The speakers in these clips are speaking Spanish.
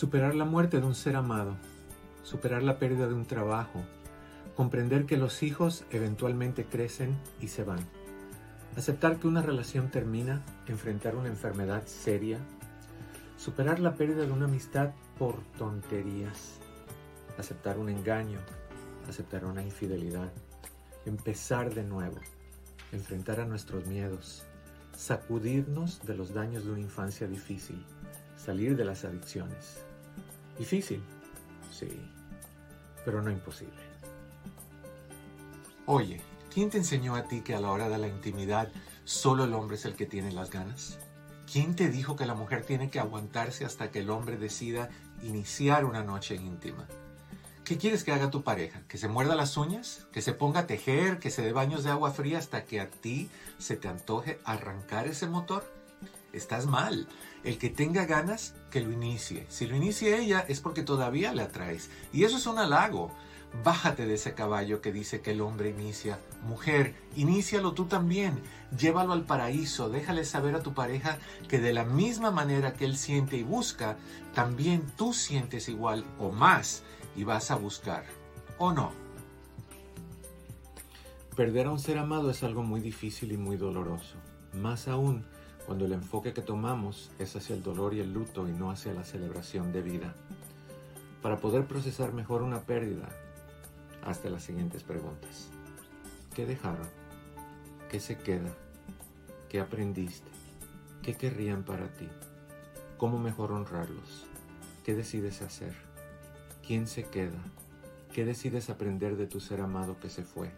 Superar la muerte de un ser amado, superar la pérdida de un trabajo, comprender que los hijos eventualmente crecen y se van, aceptar que una relación termina, enfrentar una enfermedad seria, superar la pérdida de una amistad por tonterías, aceptar un engaño, aceptar una infidelidad, empezar de nuevo, enfrentar a nuestros miedos, sacudirnos de los daños de una infancia difícil, salir de las adicciones. Difícil, sí, pero no imposible. Oye, ¿quién te enseñó a ti que a la hora de la intimidad solo el hombre es el que tiene las ganas? ¿Quién te dijo que la mujer tiene que aguantarse hasta que el hombre decida iniciar una noche íntima? ¿Qué quieres que haga tu pareja? ¿Que se muerda las uñas? ¿Que se ponga a tejer? ¿Que se dé baños de agua fría hasta que a ti se te antoje arrancar ese motor? Estás mal. El que tenga ganas, que lo inicie. Si lo inicia ella es porque todavía le atraes. Y eso es un halago. Bájate de ese caballo que dice que el hombre inicia. Mujer, inícialo tú también. Llévalo al paraíso. Déjale saber a tu pareja que de la misma manera que él siente y busca, también tú sientes igual o más y vas a buscar. ¿O no? Perder a un ser amado es algo muy difícil y muy doloroso. Más aún cuando el enfoque que tomamos es hacia el dolor y el luto y no hacia la celebración de vida. Para poder procesar mejor una pérdida, hasta las siguientes preguntas. ¿Qué dejaron? ¿Qué se queda? ¿Qué aprendiste? ¿Qué querrían para ti? ¿Cómo mejor honrarlos? ¿Qué decides hacer? ¿Quién se queda? ¿Qué decides aprender de tu ser amado que se fue?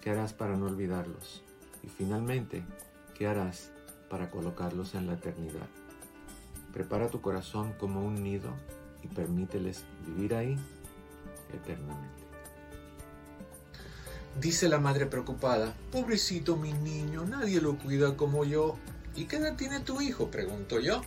¿Qué harás para no olvidarlos? Y finalmente, ¿qué harás para colocarlos en la eternidad? Prepara tu corazón como un nido y permíteles vivir ahí eternamente. Dice la madre preocupada, pobrecito mi niño, nadie lo cuida como yo. ¿Y qué edad tiene tu hijo? pregunto yo.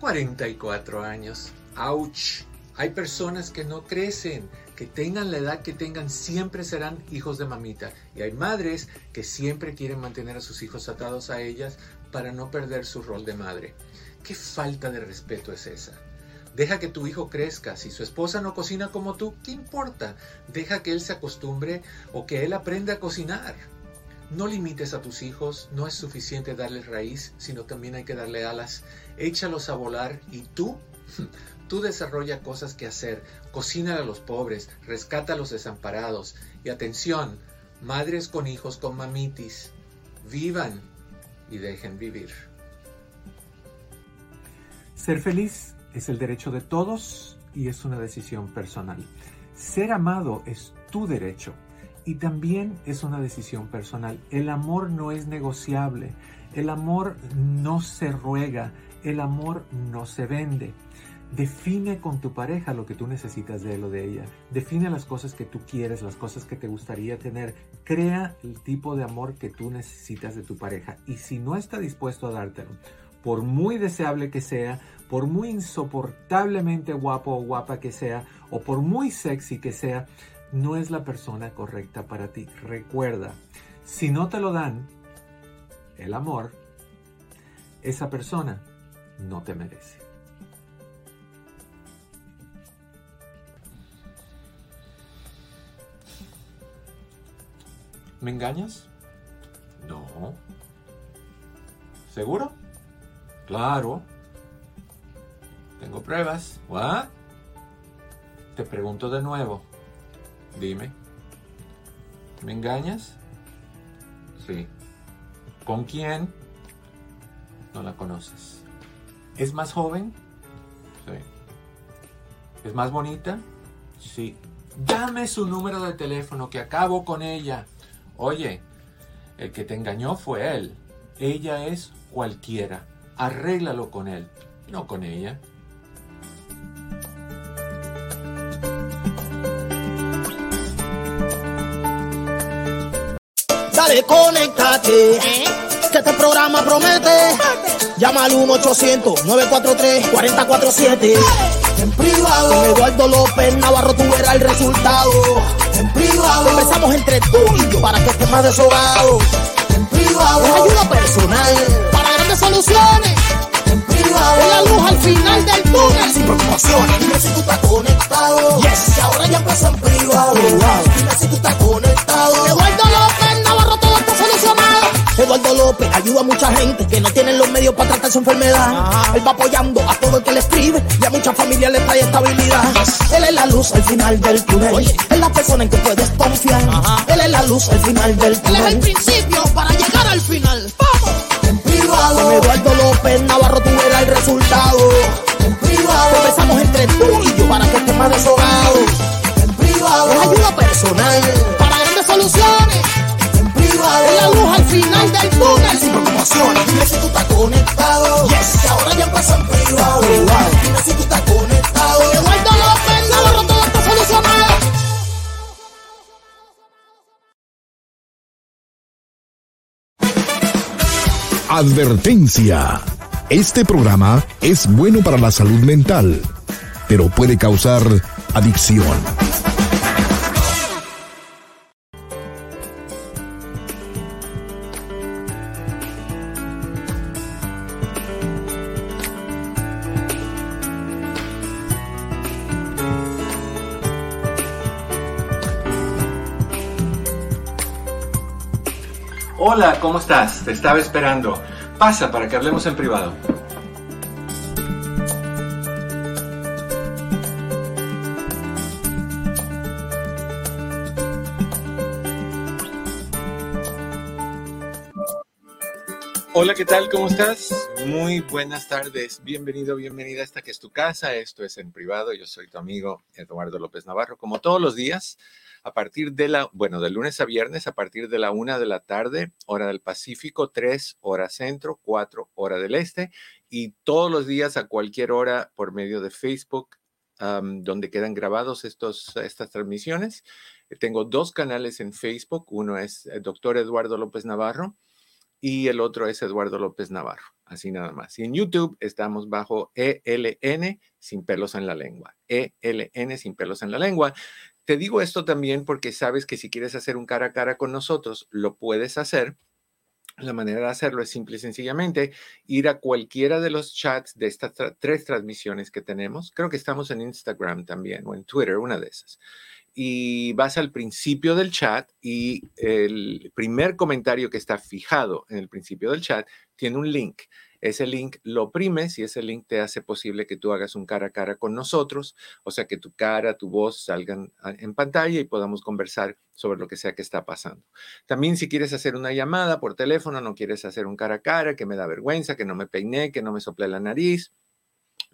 44 años. ¡Auch! Hay personas que no crecen, que tengan la edad que tengan, siempre serán hijos de mamita. Y hay madres que siempre quieren mantener a sus hijos atados a ellas para no perder su rol de madre. ¿Qué falta de respeto es esa? Deja que tu hijo crezca. Si su esposa no cocina como tú, ¿qué importa? Deja que él se acostumbre o que él aprenda a cocinar. No limites a tus hijos, no es suficiente darles raíz, sino también hay que darle alas. Échalos a volar y tú, tú desarrolla cosas que hacer. Cocina a los pobres, rescata a los desamparados. Y atención, madres con hijos con mamitis, vivan y dejen vivir. Ser feliz es el derecho de todos y es una decisión personal. Ser amado es tu derecho y también es una decisión personal. El amor no es negociable, el amor no se ruega, el amor no se vende. Define con tu pareja lo que tú necesitas de él o de ella. Define las cosas que tú quieres, las cosas que te gustaría tener. Crea el tipo de amor que tú necesitas de tu pareja. Y si no está dispuesto a dártelo, por muy deseable que sea, por muy insoportablemente guapo o guapa que sea, o por muy sexy que sea, no es la persona correcta para ti. Recuerda, si no te lo dan, el amor, esa persona no te merece. ¿Me engañas? No. ¿Seguro? Claro. Tengo pruebas. ¿What? Te pregunto de nuevo. Dime. ¿Me engañas? Sí. ¿Con quién? No la conoces. ¿Es más joven? Sí. ¿Es más bonita? Sí. Dame su número de teléfono que acabo con ella. Oye, el que te engañó fue él. Ella es cualquiera. Arréglalo con él, no con ella. Dale, conéctate. Que este programa promete. Llama al 1-800-943-4047. En privado. Con Eduardo López Navarro tú verás el resultado entre tú y yo para que estés más desahogado. En privado. Es ayuda personal para grandes soluciones. En privado. Es la luz al final del túnel. Sin preocupaciones. Dime si tú estás conectado. Yes. Y ahora ya pasa en privado. Dime si tú estás conectado remedios para tratar su enfermedad. Él va apoyando a todo el que le escribe y a muchas familias le trae estabilidad. Él es la luz al final del túnel. Es la persona en que puedes confiar. Él es la luz al final del túnel. Él es el principio para llegar al final. ¡Vamos! En privado. Con Eduardo López Navarro tú verás el resultado. En privado. Conversamos entre tú y yo para que estés más deshogado. En privado. Es ayuda personal. Para grandes soluciones. En privado. Es la luz al final del túnel. Sin preocupaciones. Dime si tú estás conectado. Yes. Que ahora ya empezó en privado. Dime si tú estás conectado. Eduardo López Navarro todo está solucionado. Advertencia. Este programa es bueno para la salud mental, pero puede causar adicción. ¿Cómo estás? Te estaba esperando. Pasa para que hablemos en privado. Hola, ¿qué tal? ¿Cómo estás? Muy buenas tardes. Bienvenido, bienvenida a esta que es tu casa. Esto es en privado. Yo soy tu amigo Eduardo López Navarro. Como todos los días, a partir de la, bueno, de lunes a viernes, a partir de la una de la tarde, hora del Pacífico, tres hora centro, cuatro hora del este, y todos los días a cualquier hora por medio de Facebook, donde quedan grabados estos, estas transmisiones. Eh, Tengo dos canales en Facebook. Uno es el doctor Eduardo López Navarro y el otro es Eduardo López Navarro. Así nada más. Y en YouTube estamos bajo ELN sin pelos en la lengua. ELN sin pelos en la lengua. Te digo esto también porque sabes que si quieres hacer un cara a cara con nosotros, lo puedes hacer. La manera de hacerlo es simple y sencillamente ir a cualquiera de los chats de estas tres transmisiones que tenemos. Creo que estamos en Instagram también o en Twitter, una de esas. Y vas al principio del chat y el primer comentario que está fijado en el principio del chat tiene un link. Ese link lo oprimes y ese link te hace posible que tú hagas un cara a cara con nosotros, o sea, que tu cara, tu voz salgan en pantalla y podamos conversar sobre lo que sea que está pasando. También si quieres hacer una llamada por teléfono, no quieres hacer un cara a cara, que me da vergüenza, que no me peiné, que no me soplé la nariz,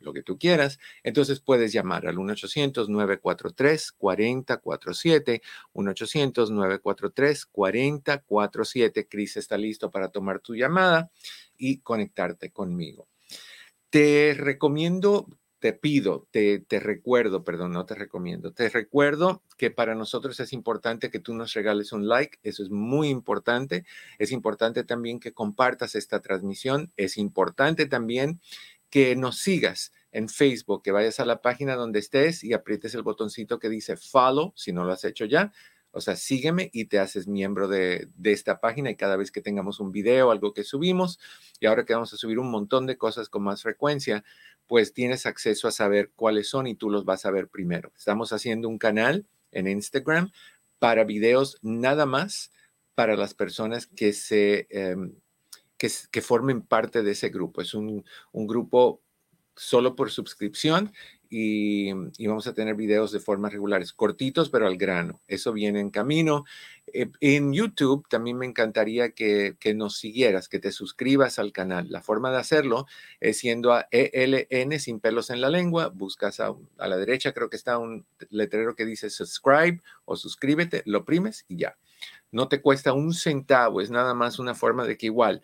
lo que tú quieras, entonces puedes llamar al 1-800-943-4047, 1-800-943-4047. Cris está listo para tomar tu llamada y conectarte conmigo. Te recomiendo, te pido, te, te recuerdo, perdón, no te recomiendo, te recuerdo que para nosotros es importante que tú nos regales un like, eso es muy importante. Es importante también que compartas esta transmisión, es importante también que nos sigas en Facebook, que vayas a la página donde estés y aprietes el botoncito que dice follow, si no lo has hecho ya. O sea, sígueme y te haces miembro de, de esta página y cada vez que tengamos un video, algo que subimos, y ahora que vamos a subir un montón de cosas con más frecuencia, pues tienes acceso a saber cuáles son y tú los vas a ver primero. Estamos haciendo un canal en Instagram para videos nada más para las personas que se... em, que, formen parte de ese grupo. Es un, un grupo solo por suscripción y, y vamos a tener videos de formas regulares, cortitos pero al grano. Eso viene en camino. Eh, en YouTube también me encantaría que, que nos siguieras, que te suscribas al canal. La forma de hacerlo es yendo a ELN sin pelos en la lengua, buscas a, a la derecha, creo que está un letrero que dice subscribe o suscríbete, lo oprimes y ya. No te cuesta un centavo, es nada más una forma de que igual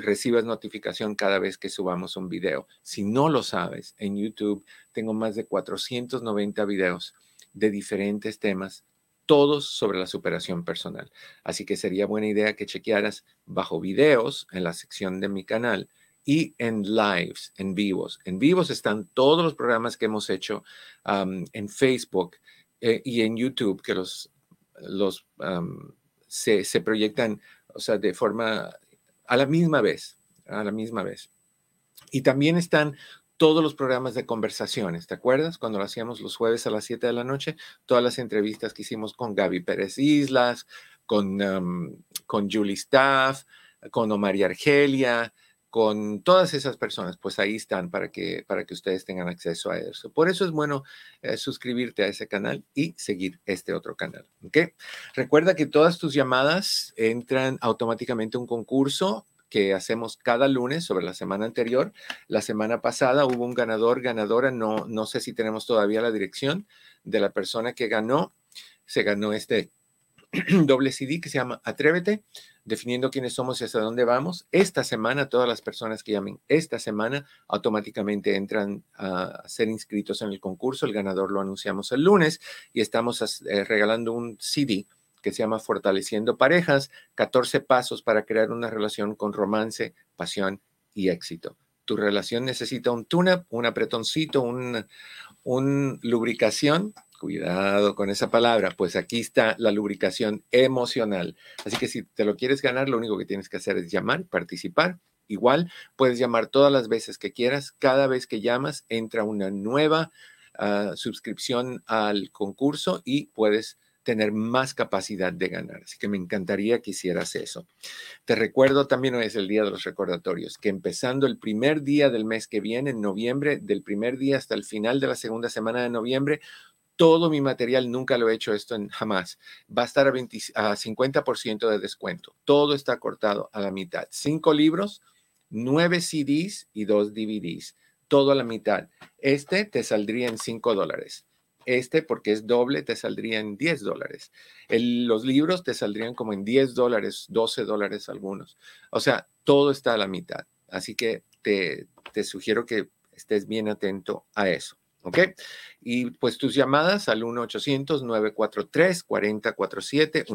recibas notificación cada vez que subamos un video. Si no lo sabes, en YouTube tengo más de 490 videos de diferentes temas, todos sobre la superación personal. Así que sería buena idea que chequearas bajo videos en la sección de mi canal y en lives, en vivos. En vivos están todos los programas que hemos hecho en Facebook eh, y en YouTube, que los, los se, se proyectan, o sea, de forma a la misma vez, a la misma vez. Y también están todos los programas de conversaciones, ¿te acuerdas? Cuando lo hacíamos los jueves a las 7 de la noche, todas las entrevistas que hicimos con Gaby Pérez Islas, con, con Julie Staff, con Omar y Argelia, con todas esas personas, pues ahí están para que, para que ustedes tengan acceso a eso. Por eso es bueno eh, suscribirte a ese canal y seguir este otro canal. Recuerda que todas tus llamadas entran automáticamente a un concurso que hacemos cada lunes sobre la semana anterior. La semana pasada hubo un ganador, ganadora, no, no sé si tenemos todavía la dirección de la persona que ganó. Se ganó este doble CD que se llama Atrévete, definiendo quiénes somos y hasta dónde vamos. Esta semana, todas las personas que llamen esta semana automáticamente entran a ser inscritos en el concurso. El ganador lo anunciamos el lunes y estamos eh, regalando un CD que se llama Fortaleciendo Parejas, 14 pasos para crear una relación con romance, pasión y éxito. Tu relación necesita un tune-up, un apretoncito, un, un lubricación Cuidado con esa palabra, pues aquí está la lubricación emocional. Así que si te lo quieres ganar, lo único que tienes que hacer es llamar, participar. Igual puedes llamar todas las veces que quieras. Cada vez que llamas entra una nueva ah, suscripción al concurso y puedes tener más capacidad de ganar. Así que me encantaría que hicieras eso. Te recuerdo también hoy es el día de los recordatorios, que empezando el primer día del mes que viene, en noviembre, del primer día hasta el final de la segunda semana de noviembre, todo mi material, nunca lo he hecho esto en jamás, va a estar a, 50% de descuento. Todo está cortado a la mitad. Cinco libros, nueve CDs y dos DVDs. Todo a la mitad. Este te saldría en 5 dólares. Este, porque es doble, te saldría en 10 dólares. los libros te saldrían como en 10 dólares, 12 dólares algunos. O sea, todo está a la mitad. Así que te, te sugiero que estés bien atento a eso. ¿Ok? Y pues tus llamadas al 1-800-943-4047,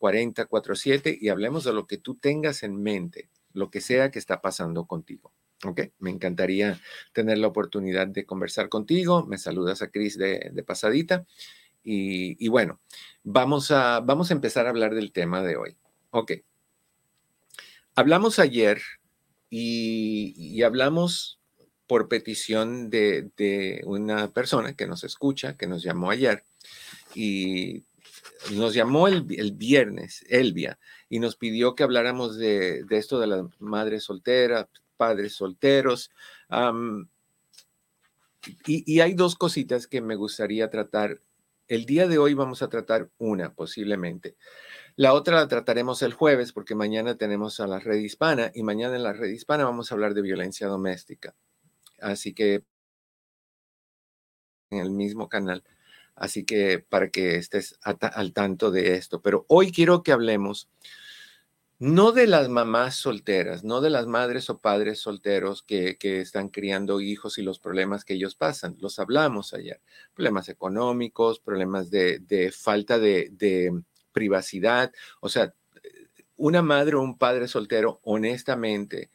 1-800-943-4047 y hablemos de lo que tú tengas en mente, lo que sea que está pasando contigo. ¿Ok? Me encantaría tener la oportunidad de conversar contigo. Me saludas a Cris de, pasadita. Y, bueno, vamos a, vamos a empezar a hablar del tema de hoy. Ok. Hablamos ayer y hablamos por petición de, una persona que nos escucha, que nos llamó ayer y nos llamó el, viernes, Elvia, y nos pidió que habláramos de, esto de las madres solteras, padres solteros. y, y hay dos cositas que me gustaría tratar. El día de hoy vamos a tratar una posiblemente. La otra la trataremos el jueves porque mañana tenemos a la red hispana y mañana en la red hispana vamos a hablar de violencia doméstica. Así que en el mismo canal. Así que para que estés al tanto de esto. Pero hoy quiero que hablemos no de las mamás solteras, no de las madres o padres solteros que, están criando hijos y los problemas que ellos pasan. Los hablamos ayer. Problemas económicos, problemas de, falta de, privacidad. O sea, una madre o un padre soltero, honestamente,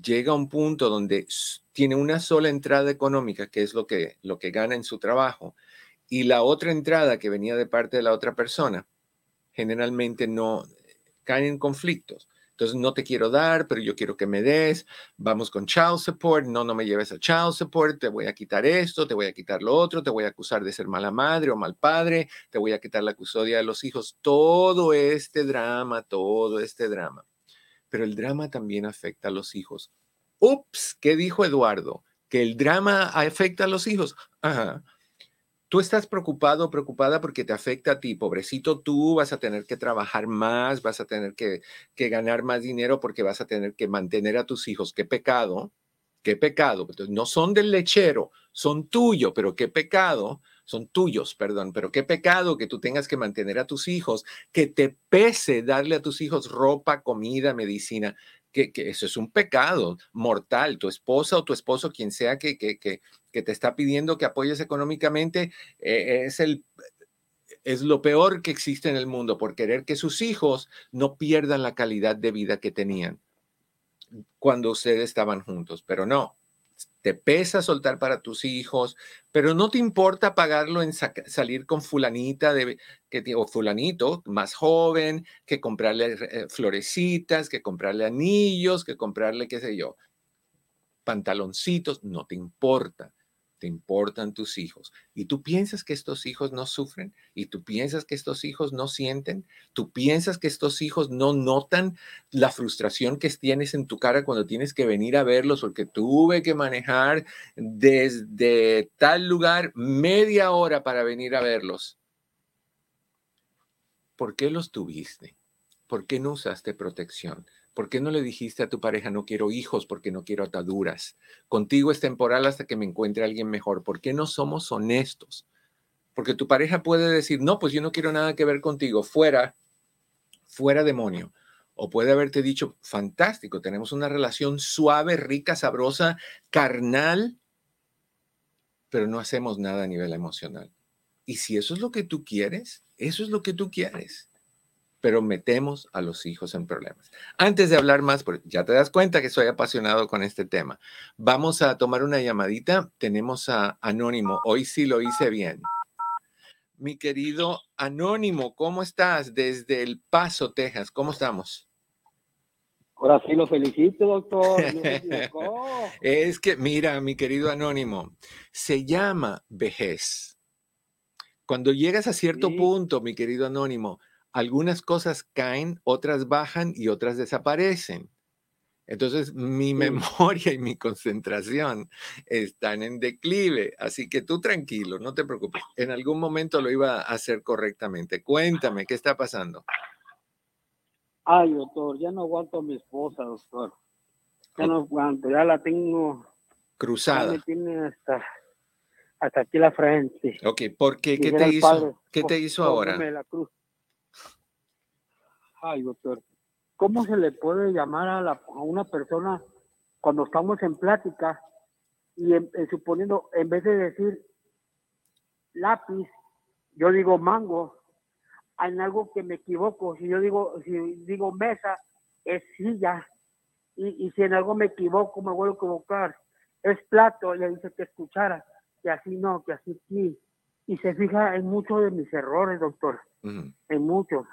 llega a un punto donde tiene una sola entrada económica, que es lo que, lo que gana en su trabajo, y la otra entrada que venía de parte de la otra persona, generalmente no caen en conflictos. Entonces, no te quiero dar, pero yo quiero que me des. Vamos con child support. No, no me lleves a child support. Te voy a quitar esto, te voy a quitar lo otro, te voy a acusar de ser mala madre o mal padre, te voy a quitar la custodia de los hijos. Todo este drama, todo este drama pero el drama también afecta a los hijos. Ups, ¿qué dijo Eduardo? Que el drama afecta a los hijos. Ajá. Tú estás preocupado preocupada porque te afecta a ti, pobrecito tú, vas a tener que trabajar más, vas a tener que, que ganar más dinero porque vas a tener que mantener a tus hijos. Qué pecado, qué pecado. no son del lechero, son tuyo, pero qué pecado son tuyos, perdón, pero qué pecado que tú tengas que mantener a tus hijos, que te pese darle a tus hijos ropa, comida, medicina, que, eso es un pecado mortal. Tu esposa o tu esposo, quien sea que, que, que, te está pidiendo que apoyes económicamente, eh, es el... Es lo peor que existe en el mundo por querer que sus hijos no pierdan la calidad de vida que tenían cuando ustedes estaban juntos, pero no, te pesa soltar para tus hijos, pero no te importa pagarlo en salir con fulanita de, que, o fulanito más joven, que comprarle eh, florecitas, que comprarle anillos, que comprarle, qué sé yo, pantaloncitos, no te importa. Te importan tus hijos. Y tú piensas que estos hijos no sufren, y tú piensas que estos hijos no sienten, tú piensas que estos hijos no notan la frustración que tienes en tu cara cuando tienes que venir a verlos, porque tuve que manejar desde tal lugar media hora para venir a verlos. ¿Por qué los tuviste? ¿Por qué no usaste protección? ¿Por qué no le dijiste a tu pareja, no quiero hijos porque no quiero ataduras? Contigo es temporal hasta que me encuentre alguien mejor. ¿Por qué no somos honestos? Porque tu pareja puede decir, no, pues yo no quiero nada que ver contigo, fuera, fuera demonio. O puede haberte dicho, fantástico, tenemos una relación suave, rica, sabrosa, carnal, pero no hacemos nada a nivel emocional. Y si eso es lo que tú quieres, eso es lo que tú quieres pero metemos a los hijos en problemas. Antes de hablar más, porque ya te das cuenta que soy apasionado con este tema, vamos a tomar una llamadita. Tenemos a Anónimo. Hoy sí lo hice bien. Mi querido Anónimo, ¿cómo estás? Desde El Paso, Texas. ¿Cómo estamos? Ahora sí lo felicito, doctor. es que, mira, mi querido Anónimo, se llama vejez. Cuando llegas a cierto punto, mi querido Anónimo, algunas cosas caen, otras bajan y otras desaparecen. Entonces, mi memoria y mi concentración están en declive. Así que tú tranquilo, no te preocupes. En algún momento lo iba a hacer correctamente. Cuéntame, ¿qué está pasando? Ay, doctor, ya no aguanto a mi esposa, doctor. Ya no aguanto, ya la tengo cruzada. tiene hasta, hasta aquí la frente. Ok, ¿por qué? ¿Qué te hizo? ¿Qué te hizo ahora? La cruz ay doctor, ¿cómo se le puede llamar a, la, a una persona cuando estamos en plática y suponiendo, en vez de decir lápiz, yo digo mango, en algo que me equivoco, si yo digo, si digo mesa, es silla, y, y si en algo me equivoco, me vuelvo a equivocar, es plato, le dice que escuchara, que así no, que así sí, y se fija en muchos de mis errores, doctor, en muchos.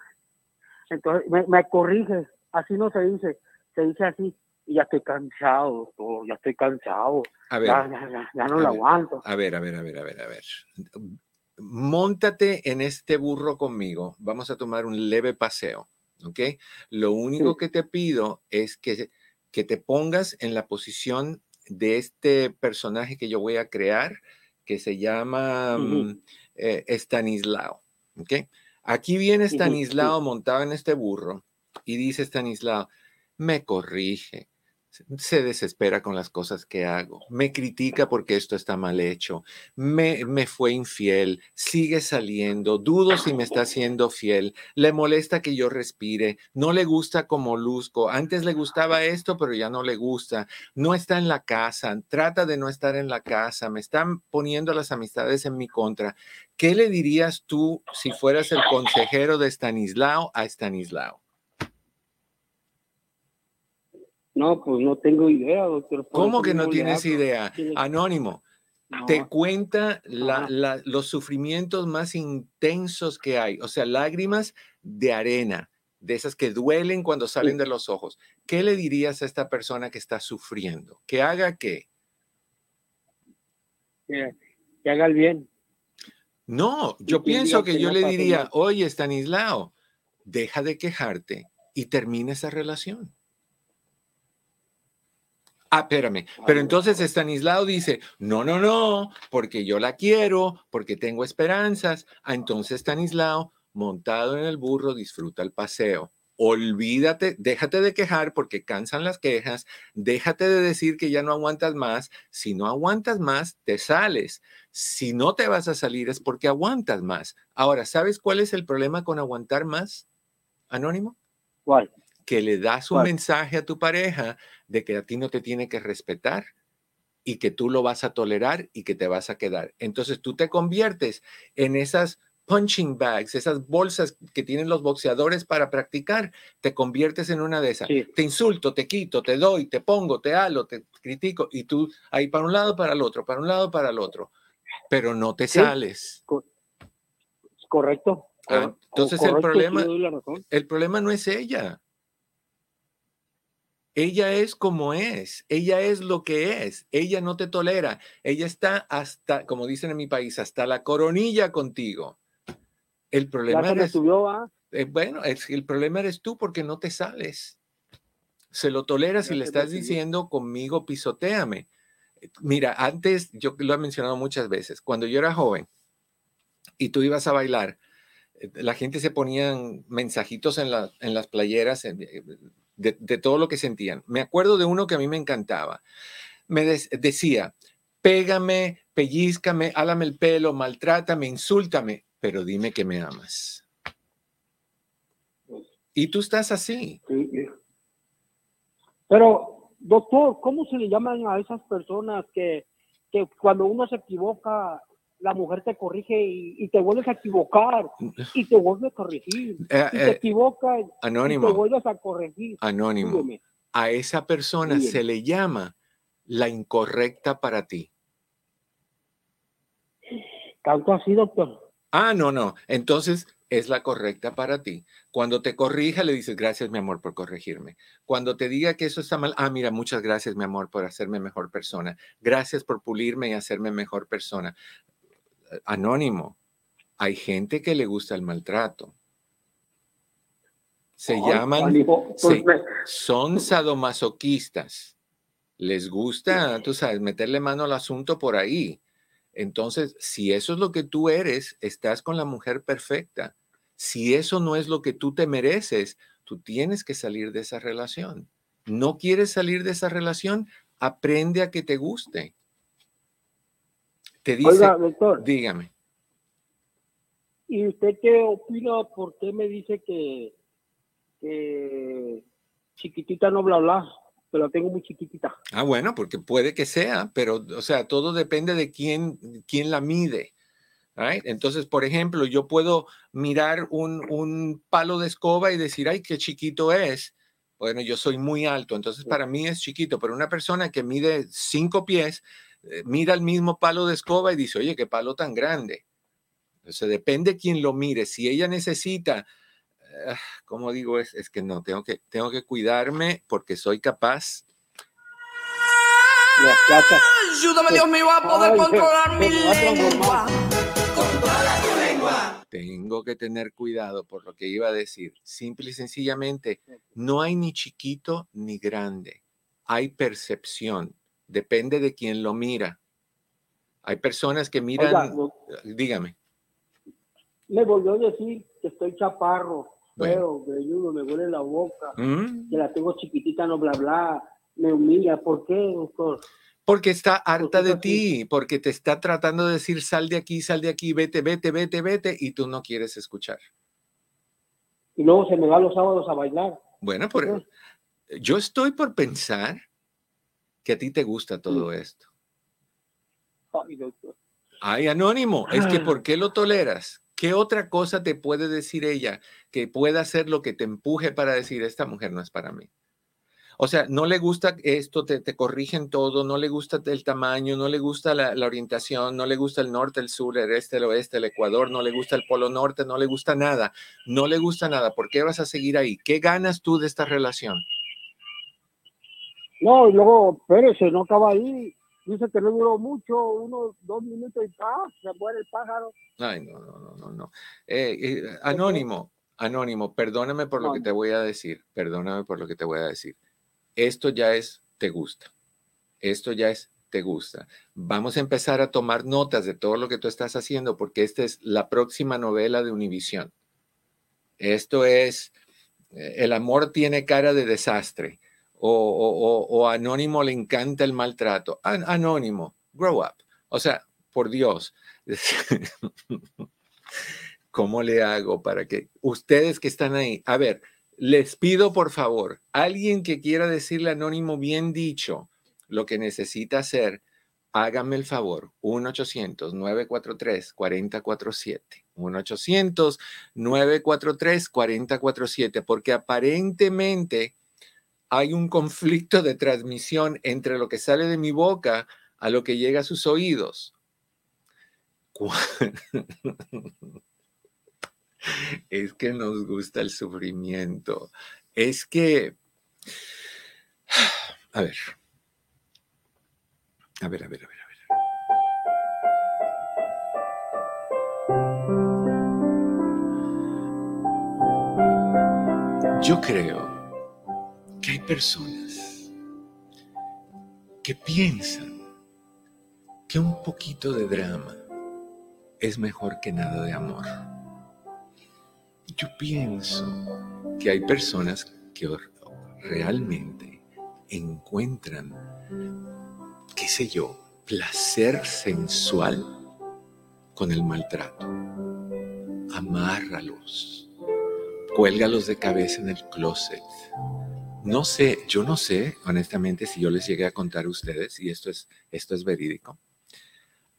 Entonces me, corrige, así no se dice, se dice así, y ya estoy cansado, todo, ya estoy cansado, a ver, ya, no lo aguanto. A ver, a ver, a ver, a ver, a ver. Móntate en este burro conmigo, vamos a tomar un leve paseo, ¿ok? Lo único que te pido es que, que te pongas en la posición de este personaje que yo voy a crear, que se llama mm, eh, Stanislao, ¿ok? Aquí viene Stanislao montado en este burro y dice Stanislao, me corrige, se desespera con las cosas que hago, me critica porque esto está mal hecho, me, me fue infiel, sigue saliendo, dudo si me está siendo fiel, le molesta que yo respire, no le gusta como luzco, antes le gustaba esto, pero ya no le gusta, no está en la casa, trata de no estar en la casa, me están poniendo las amistades en mi contra. ¿Qué le dirías tú si fueras el consejero de Stanislao a Stanislao? No, pues no tengo idea, doctor. ¿Cómo que no tienes idea? Anónimo. Te cuenta los sufrimientos más intensos que hay, o sea, lágrimas de arena, de esas que duelen cuando salen de los ojos. ¿Qué le dirías a esta persona que está sufriendo? ¿Que haga qué? Que, haga el bien. No, yo pienso que, yo le diría, oye, Stanislao, deja de quejarte y termina esa relación. Ah, espérame. Pero entonces Estanislao dice, no, no, no, porque yo la quiero, porque tengo esperanzas. Ah, entonces Estanislao, montado en el burro, disfruta el paseo. Olvídate, déjate de quejar porque cansan las quejas, déjate de decir que ya no aguantas más. Si no aguantas más, te sales. Si no te vas a salir es porque aguantas más. Ahora, ¿sabes cuál es el problema con aguantar más, Anónimo? ¿Cuál? que le das un mensaje a tu pareja de que a ti no te tiene que respetar y que tú lo vas a tolerar y que te vas a quedar. Entonces tú te conviertes en esas punching bags, esas bolsas que tienen los boxeadores para practicar, te conviertes en una de esas. Te insulto, te quito, te doy, te pongo, te halo, te critico y tú ahí para un lado, para el otro, para un lado, para el otro, pero no te sales. Correcto. Ah, entonces el problema, el problema no es ella Ella es como es, ella es lo que es, ella no te tolera, ella está hasta, como dicen en mi país, hasta la coronilla contigo. El problema es, eh, bueno, es, el problema eres tú porque no te sales. Se lo toleras y le estás diciendo conmigo pisoteame. Mira, antes yo lo he mencionado muchas veces, cuando yo era joven y tú ibas a bailar, eh, la gente se ponían mensajitos en, en las playeras eh, de, todo lo que sentían. Me acuerdo de uno que a mí me encantaba. Me decía, pégame, pellizcame, álame el pelo, maltrátame, insúltame, pero dime que me amas. Y tú estás así. Pero, doctor, ¿cómo se le llaman a esas personas que, que cuando uno se equivoca, la mujer te corrige y, te vuelves a equivocar y te vuelves a corregir. Eh, y te eh, equivocas anónimo, y te vuelves a corregir. Anónimo. A esa persona se le llama la incorrecta para ti. ¿Tanto así, doctor? Ah, no, no. Entonces es la correcta para ti. Cuando te corrija, le dices, gracias, mi amor, por corregirme. Cuando te diga que eso está mal, ah, mira, muchas gracias, mi amor, por hacerme mejor persona. Gracias por pulirme y hacerme mejor persona anónimo. Hay gente que le gusta el maltrato. Se llaman, son sadomasoquistas. Les gusta, tú sabes, meterle mano al asunto por ahí. Entonces, si eso es lo que tú eres, estás con la mujer perfecta. Si eso no es lo que tú te mereces, tú tienes que salir de esa relación. ¿No quieres salir de esa relación? Aprende a que te guste. Te dice, Oiga, doctor. Dígame. ¿Y usted qué opina? ¿Por qué me dice que, chiquitita no bla bla? Pero la tengo muy chiquitita. Ah, bueno, porque puede que sea, pero, o sea, todo depende de quién, quién la mide. Entonces, por ejemplo, yo puedo mirar un, un, palo de escoba y decir, ay, qué chiquito es. Bueno, yo soy muy alto, entonces para mí es chiquito, pero una persona que mide cinco pies mira el mismo palo de escoba y dice, oye, qué palo tan grande. Entonces, depende quién lo mire. Si ella necesita, uh, como digo, es, es, que no, tengo que, tengo que cuidarme porque soy capaz. Ayúdame, Dios mío, a poder controlar mi lengua. Controla tu lengua. Tengo que tener cuidado por lo que iba a decir. Simple y sencillamente, no hay ni chiquito ni grande. Hay percepción depende de quién lo mira. Hay personas que miran, dígame. Me volvió a decir que estoy chaparro, pero me me duele la boca, mm. que la tengo chiquitita, no bla bla, me humilla. ¿Por qué, doctor? Porque está harta de ti, porque te está tratando de decir sal de aquí, sal de aquí, vete, vete, vete, vete, y tú no quieres escuchar. Y luego se me va los sábados a bailar. Bueno, por, yo estoy por pensar que a ti te gusta todo esto. Ay, anónimo, es que ¿por qué lo toleras? ¿Qué otra cosa te puede decir ella que pueda ser lo que te empuje para decir, esta mujer no es para mí? O sea, no le gusta esto, te, corrigen todo, no le gusta el tamaño, no le gusta la, la, orientación, no le gusta el norte, el sur, el este, el oeste, el Ecuador, no le gusta el polo norte, no le gusta nada, no le gusta nada. ¿Por qué vas a seguir ahí? ¿Qué ganas tú de esta relación? No, y luego, espérese, no acaba ahí. Dice que no duró mucho, unos dos minutos y ¡pah! se muere el pájaro. Ay, no, no, no, no. Eh, eh, anónimo, anónimo, perdóname por lo que te voy a decir, perdóname por lo que te voy a decir. Esto ya es, te gusta. Esto ya es, te gusta. Vamos a empezar a tomar notas de todo lo que tú estás haciendo porque esta es la próxima novela de Univisión. Esto es, eh, el amor tiene cara de desastre o, Anónimo le encanta el maltrato. anónimo, grow up. O sea, por Dios, ¿cómo le hago para que ustedes que están ahí, a ver, les pido por favor, alguien que quiera decirle Anónimo bien dicho lo que necesita hacer, hágame el favor, 1-800-943-4047. 1-800-943-4047, porque aparentemente hay un conflicto de transmisión entre lo que sale de mi boca a lo que llega a sus oídos. Es que nos gusta el sufrimiento. Es que A ver. A ver, a ver, a ver, a ver. Yo creo que hay personas que piensan que un poquito de drama es mejor que nada de amor. Yo pienso que hay personas que realmente encuentran, qué sé yo, placer sensual con el maltrato. Amárralos, cuélgalos de cabeza en el closet. No sé, yo no sé, honestamente, si yo les llegué a contar a ustedes, y esto es, esto es verídico.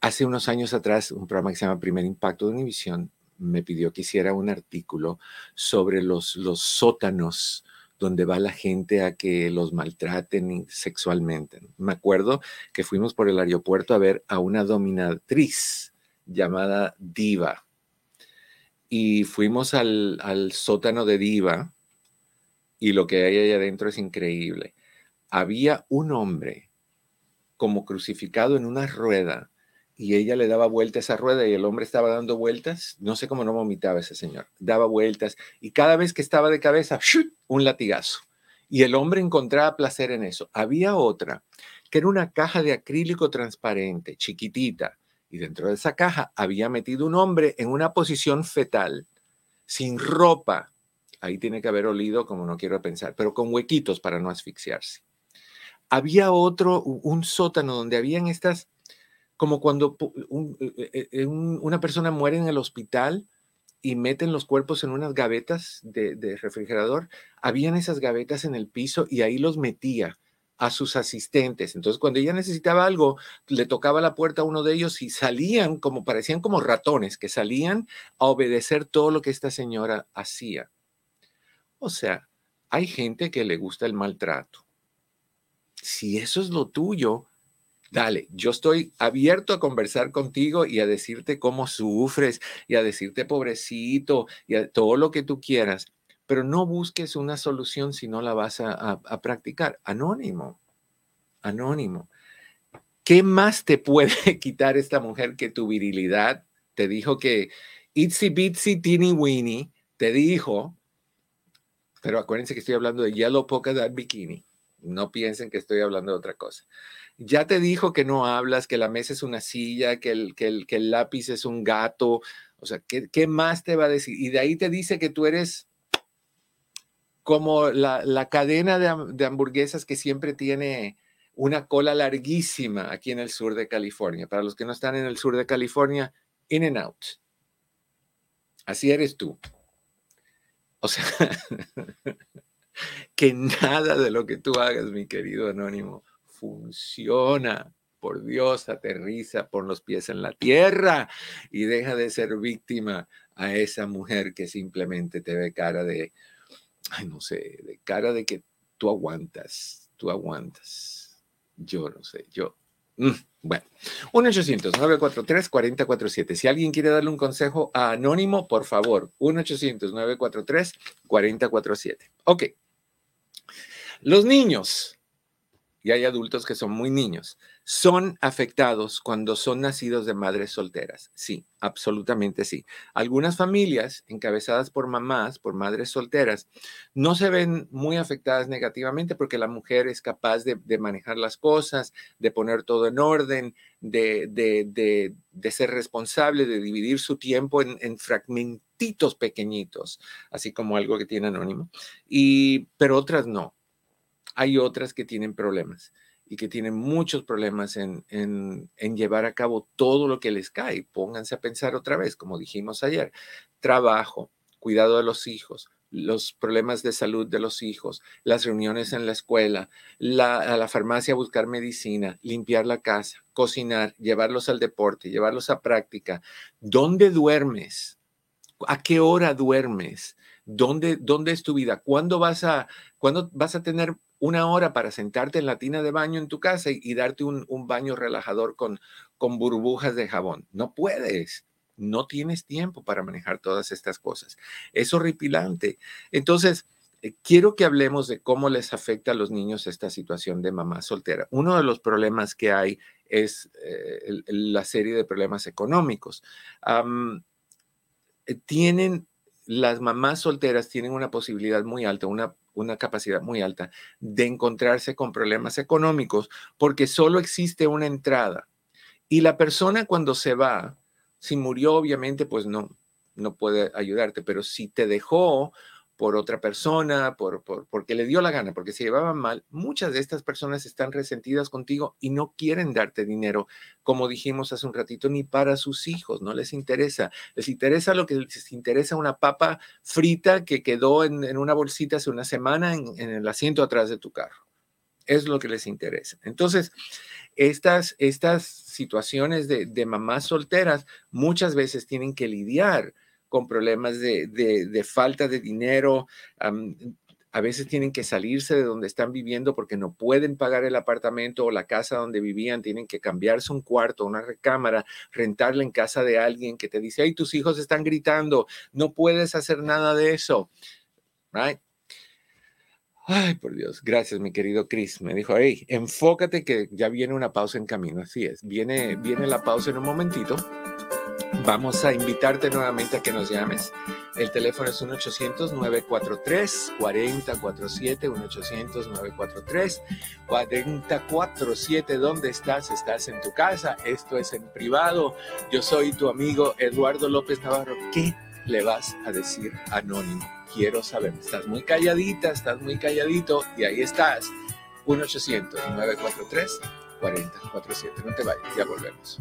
Hace unos años atrás, un programa que se llama Primer Impacto de Univisión me pidió que hiciera un artículo sobre los, los sótanos donde va la gente a que los maltraten sexualmente. Me acuerdo que fuimos por el aeropuerto a ver a una dominatriz llamada Diva. Y fuimos al, al sótano de Diva y lo que hay ahí adentro es increíble. Había un hombre como crucificado en una rueda y ella le daba vuelta a esa rueda y el hombre estaba dando vueltas. No sé cómo no vomitaba ese señor. Daba vueltas y cada vez que estaba de cabeza, un latigazo. Y el hombre encontraba placer en eso. Había otra que era una caja de acrílico transparente, chiquitita, y dentro de esa caja había metido un hombre en una posición fetal, sin ropa. Ahí tiene que haber olido, como no quiero pensar, pero con huequitos para no asfixiarse. Había otro, un sótano donde habían estas como cuando e, e, e, una persona muere en el hospital y meten los cuerpos en unas gavetas de, refrigerador, habían esas gavetas en el piso y ahí los metía a sus asistentes. Entonces, cuando ella necesitaba algo, le tocaba la puerta a uno de ellos y salían como parecían como ratones que salían a obedecer todo lo que esta señora hacía. O sea, hay gente que le gusta el maltrato. Si eso es lo tuyo, Dale, yo estoy abierto a conversar contigo y a decirte cómo sufres y a decirte pobrecito y a todo lo que tú quieras, pero no busques una solución si no la vas a, practicar. Anónimo, anónimo. ¿Qué más te puede quitar esta mujer que tu virilidad? Te dijo que itsy bitsy teeny weeny, te dijo, pero acuérdense que estoy hablando de Yellow Polka Dot Bikini. No piensen que estoy hablando de otra cosa ya te dijo que no hablas, que la mesa es una silla, que el, que el, que el lápiz es un gato. O sea, ¿qué, ¿qué, más te va a decir? Y de ahí te dice que tú eres como la, la cadena de, de, hamburguesas que siempre tiene una cola larguísima aquí en el sur de California. Para los que no están en el sur de California, In and Out. Así eres tú. O sea, que nada de lo que tú hagas, mi querido anónimo, funciona. Por Dios, aterriza, pon los pies en la tierra y deja de ser víctima a esa mujer que simplemente te ve cara de, ay, no sé, de cara de que tú aguantas, tú aguantas. Yo no sé, yo. Mm, bueno, 1-800-943-4047. Si alguien quiere darle un consejo a Anónimo, por favor, 1-800-943-4047. Ok. Los niños y hay adultos que son muy niños, son afectados cuando son nacidos de madres solteras. Sí, absolutamente sí. Algunas familias encabezadas por mamás, por madres solteras, no se ven muy afectadas negativamente porque la mujer es capaz de, manejar las cosas, de poner todo en orden, de, ser responsable, de dividir su tiempo en, en fragmentitos pequeñitos, así como algo que tiene anónimo. Y, pero otras no hay otras que tienen problemas y que tienen muchos problemas en, llevar a cabo todo lo que les cae. Pónganse a pensar otra vez, como dijimos ayer, trabajo, cuidado de los hijos, los problemas de salud de los hijos, las reuniones en la escuela, a la farmacia buscar medicina, limpiar la casa, cocinar, llevarlos al deporte, llevarlos a práctica. ¿Dónde duermes? ¿A qué hora duermes? ¿Dónde, dónde es tu vida? ¿Cuándo vas a, ¿cuándo vas a tener una hora para sentarte en la tina de baño en tu casa y, darte un, baño relajador con, con burbujas de jabón. No puedes. No tienes tiempo para manejar todas estas cosas. Es horripilante. Entonces, eh, quiero que hablemos de cómo les afecta a los niños esta situación de mamá soltera. Uno de los problemas que hay es eh, la serie de problemas económicos. Eh, tienen, las mamás solteras tienen una posibilidad muy alta, una, una capacidad muy alta de encontrarse con problemas económicos porque solo existe una entrada. Y la persona cuando se va, si murió obviamente, pues no, no puede ayudarte, pero si te dejó por otra persona, por, porque le dio la gana, porque se llevaban mal, muchas de estas personas están resentidas contigo y no quieren darte dinero, como dijimos hace un ratito, ni para sus hijos, no les interesa. Les interesa lo que les interesa una papa frita que quedó en, una bolsita hace una semana en, el asiento atrás de tu carro. Es lo que les interesa. Entonces, estas, estas situaciones de, de mamás solteras muchas veces tienen que lidiar con problemas de, falta de dinero. a veces tienen que salirse de donde están viviendo porque no pueden pagar el apartamento o la casa donde vivían, tienen que cambiarse un cuarto, una recámara, rentarla en casa de alguien que te dice, hey, tus hijos están gritando, no puedes hacer nada de eso. Right? Ay, por Dios, gracias, mi querido Chris. Me dijo, hey, enfócate que ya viene una pausa en camino. Así es, viene, viene la pausa en un momentito. Vamos a invitarte nuevamente a que nos llames. El teléfono es 1-800-943-4047, 1-800-943-4047. ¿Dónde estás? ¿Estás en tu casa? Esto es en privado. Yo soy tu amigo Eduardo López Navarro. ¿Qué le vas a decir anónimo? Quiero saber. Estás muy calladita, estás muy calladito y ahí estás. 1-800-943-4047. No te vayas, ya volvemos.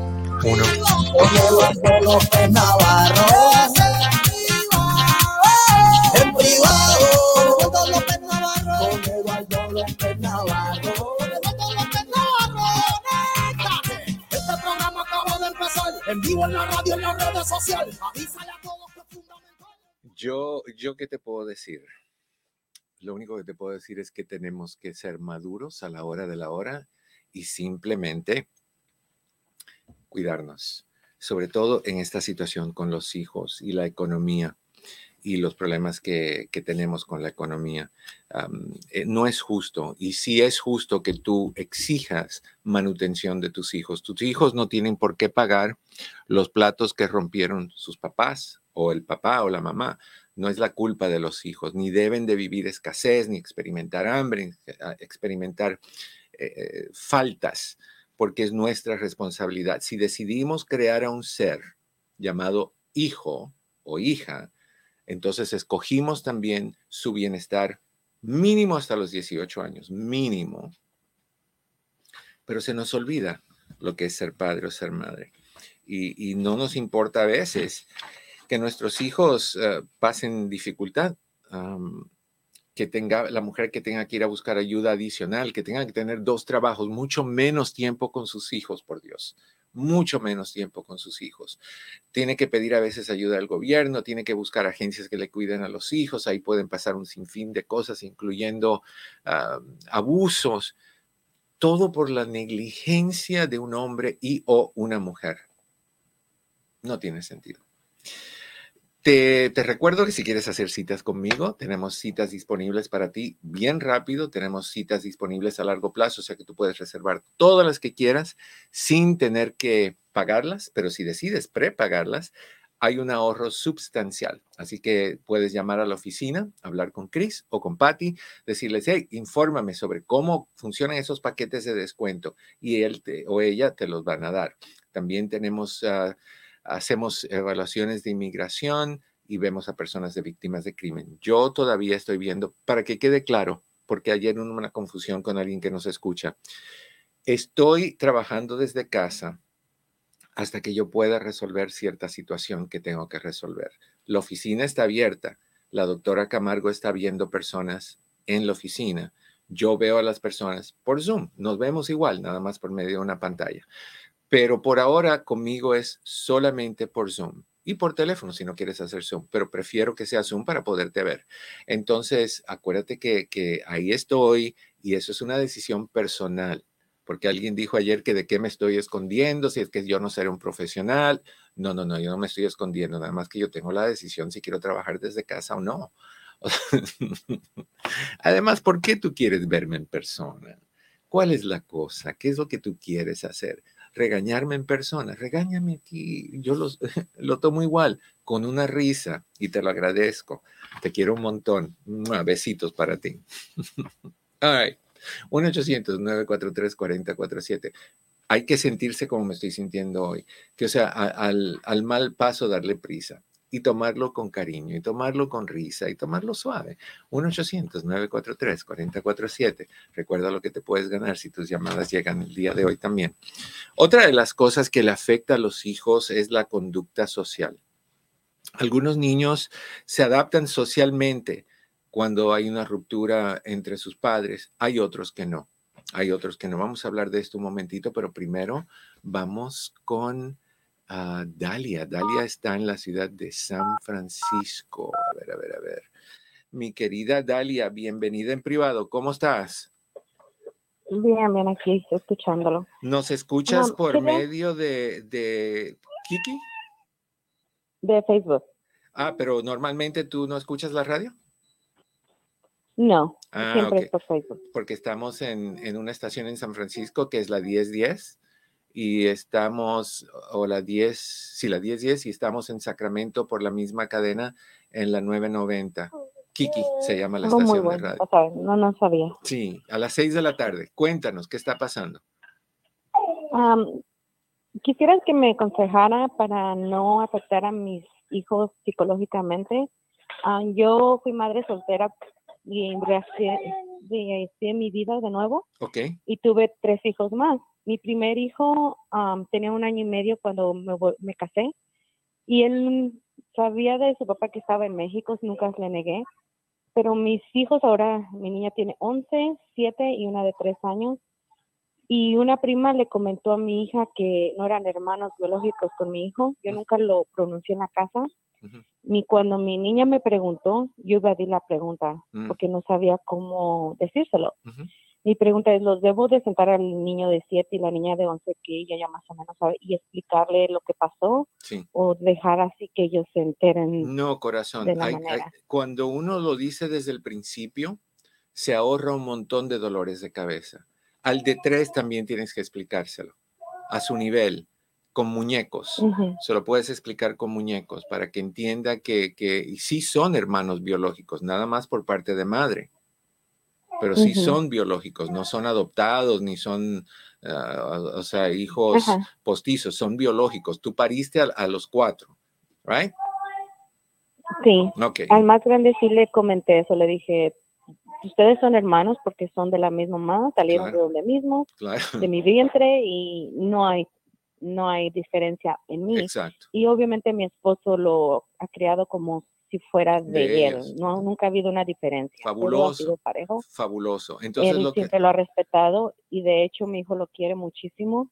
Yo, yo, ¿qué te puedo decir? Lo único que te puedo decir es que tenemos que ser maduros a la hora de la hora y simplemente cuidarnos, sobre todo en esta situación con los hijos y la economía y los problemas que, tenemos con la economía. Eh, no es justo. Y si es justo que tú exijas manutención de tus hijos. Tus hijos no tienen por qué pagar los platos que rompieron sus papás o el papá o la mamá. No es la culpa de los hijos, ni deben de vivir escasez, ni experimentar hambre, experimentar eh, eh, faltas porque es nuestra responsabilidad. Si decidimos crear a un ser llamado hijo o hija, entonces escogimos también su bienestar mínimo hasta los 18 años, mínimo. Pero se nos olvida lo que es ser padre o ser madre. Y, no nos importa a veces que nuestros hijos eh, pasen dificultad que tenga la mujer que tenga que ir a buscar ayuda adicional, que tenga que tener dos trabajos, mucho menos tiempo con sus hijos, por Dios, mucho menos tiempo con sus hijos. Tiene que pedir a veces ayuda al gobierno, tiene que buscar agencias que le cuiden a los hijos, ahí pueden pasar un sinfín de cosas, incluyendo ah, abusos, todo por la negligencia de un hombre y o una mujer. No tiene sentido. Te, recuerdo que si quieres hacer citas conmigo, tenemos citas disponibles para ti bien rápido, tenemos citas disponibles a largo plazo, o sea que tú puedes reservar todas las que quieras sin tener que pagarlas, pero si decides prepagarlas, hay un ahorro sustancial. Así que puedes llamar a la oficina, hablar con Chris o con Patty, decirles, hey, infórmame sobre cómo funcionan esos paquetes de descuento y él o ella te los van a dar. También tenemos, ah, hacemos evaluaciones de inmigración y vemos a personas de víctimas de crimen. Yo todavía estoy viendo, para que quede claro, porque ayer una confusión con alguien que nos escucha, estoy trabajando desde casa hasta que yo pueda resolver cierta situación que tengo que resolver. La oficina está abierta. La doctora Camargo está viendo personas en la oficina. Yo veo a las personas por Zoom. Nos vemos igual, nada más por medio de una pantalla. Pero por ahora conmigo es solamente por Zoom y por teléfono si no quieres hacer Zoom, pero prefiero que sea Zoom para poderte ver. Entonces, acuérdate que, ahí estoy y eso es una decisión personal porque alguien dijo ayer que de qué me estoy escondiendo, si es que yo no seré un profesional. No, no, no, yo no me estoy escondiendo, nada más que yo tengo la decisión si quiero trabajar desde casa o no. Además, ¿por qué tú quieres verme en persona? ¿Cuál es la cosa? ¿Qué es lo que tú quieres hacer? Regañarme en persona, regáñame aquí. Yo lo tomo igual, con una risa y te lo agradezco. Te quiero un montón. Besitos para ti. All right. 1-800-943-4047. Hay que sentirse como me estoy sintiendo hoy. Que, o sea, al, al mal paso darle prisa y tomarlo con cariño, y tomarlo con risa, y tomarlo suave. 1-800-943-4047. Recuerda lo que te puedes ganar si tus llamadas llegan el día de hoy también. Otra de las cosas que le afecta a los hijos es la conducta social. Algunos niños se adaptan socialmente cuando hay una ruptura entre sus padres. Hay otros que no. Hay otros que no. Vamos a hablar de esto un momentito, pero primero vamos con ah, Dalia. Dalia está en la ciudad de San Francisco. A ver, a ver, a ver. Mi querida Dalia, bienvenida en privado. ¿Cómo estás? Bien, bien, aquí escuchándolo. ¿Nos escuchas por medio de, de Kiki? De Facebook. Ah, pero normalmente tú no escuchas la radio? No, Ah, siempre es por Facebook. Porque estamos en, en una estación en San Francisco que es la 1010 y estamos, o la 10, sí, la 1010 y estamos en Sacramento por la misma cadena en la 990. Kiki se llama la Oh, muy estación de bueno, radio. sabes, no, no sabía. Sí, a las 6 de la tarde. Cuéntanos, ¿qué está pasando? Am, quisiera que me aconsejara para no afectar a mis hijos psicológicamente. Ah, yo fui madre soltera y reinicié mi vida de nuevo Ok, y tuve tres hijos más. Mi primer hijo am, tenía un año y medio cuando me, me casé y él sabía de su papá que estaba en México, nunca le negué. Pero mis hijos ahora, mi niña tiene 11, 7 y una de 3 años. Y una prima le comentó a mi hija que no eran hermanos biológicos con mi hijo. Yo nunca lo pronuncié en la casa. Ni cuando mi niña me preguntó, yo evadí la pregunta Mm. porque no sabía cómo decírselo. Mi pregunta es, ¿los debo de sentar al niño de 7 y la niña de 11 que ella ya más o menos sabe y explicarle lo que pasó sí. o dejar así que ellos se enteren? No, corazón. de la hay- hay- manera. cuando uno lo dice desde el principio, se ahorra un montón de dolores de cabeza. Al de tres también tienes que explicárselo a su nivel, con muñecos. Ujú, Se lo puedes explicar con muñecos para que entienda que, que sí son hermanos biológicos, nada más por parte de madre. Pero sí son biológicos, no son adoptados ni son, ah, o sea, hijos postizos, son biológicos. Tú pariste a, a los cuatro, ¿right? Sí, Ok. al más grande sí le comenté eso, le dije, ustedes son hermanos porque son de la misma mamá, salieron Claro. de donde mismo, Claro. de mi vientre y no hay, no hay diferencia en mí. Exacto. Y obviamente mi esposo lo ha criado como si fuera de, De él. ellos. No, nunca ha habido una diferencia. Fabuloso. parejo. Fabuloso. Entonces él lo que... siempre lo ha respetado y de hecho mi hijo lo quiere muchísimo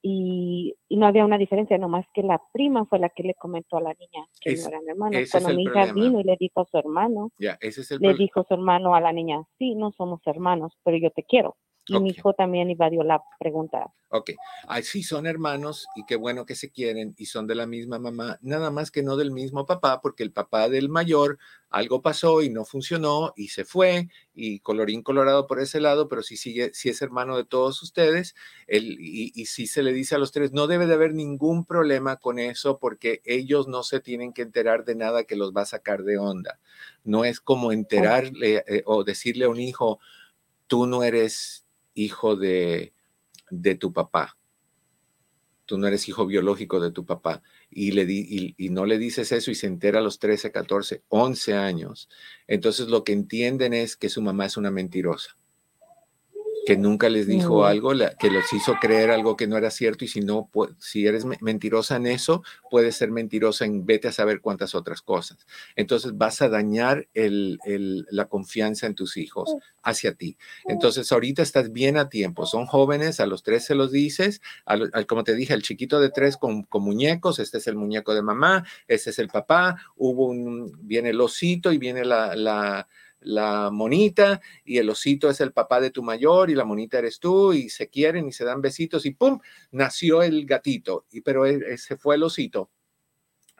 y, y no había una diferencia, nomás que la prima fue la que le comentó a la niña que Es- no eran hermanos. Cuando mi hija problema. vino y le dijo a su hermano, Ya, ese es el le dijo su hermano a la niña, sí, no somos hermanos, pero yo te quiero. Y mi hijo también evadió la pregunta. Ok, así son hermanos y qué bueno que se quieren y son de la misma mamá, nada más que no del mismo papá, porque el papá del mayor algo pasó y no funcionó y se fue y colorín colorado por ese lado, pero si sigue, si es hermano de todos ustedes, él, y, y si se le dice a los tres, no debe de haber ningún problema con eso porque ellos no se tienen que enterar de nada que los va a sacar de onda. No es como enterarle eh, o decirle a un hijo, tú no eres hijo de de tu papá. Tú no eres hijo biológico de tu papá. Y, le di, y, no le dices eso y se entera a los 13, 14, 11 años. Entonces lo que entienden es que su mamá es una mentirosa que nunca les dijo algo, que los hizo creer algo que no era cierto y si no, si eres mentirosa en eso, puedes ser mentirosa en vete a saber cuántas otras cosas. Entonces vas a dañar la confianza en tus hijos hacia ti. Entonces ahorita estás bien a tiempo, son jóvenes, a los tres se los dices, como te dije, el chiquito de tres con, con, muñecos, este es el muñeco de mamá, este es el papá, hubo un, viene el osito y viene la, la la monita y el osito es el papá de tu mayor y la monita eres tú y se quieren y se dan besitos y ¡pum! nació el gatito, y, pero e, e, se fue el osito.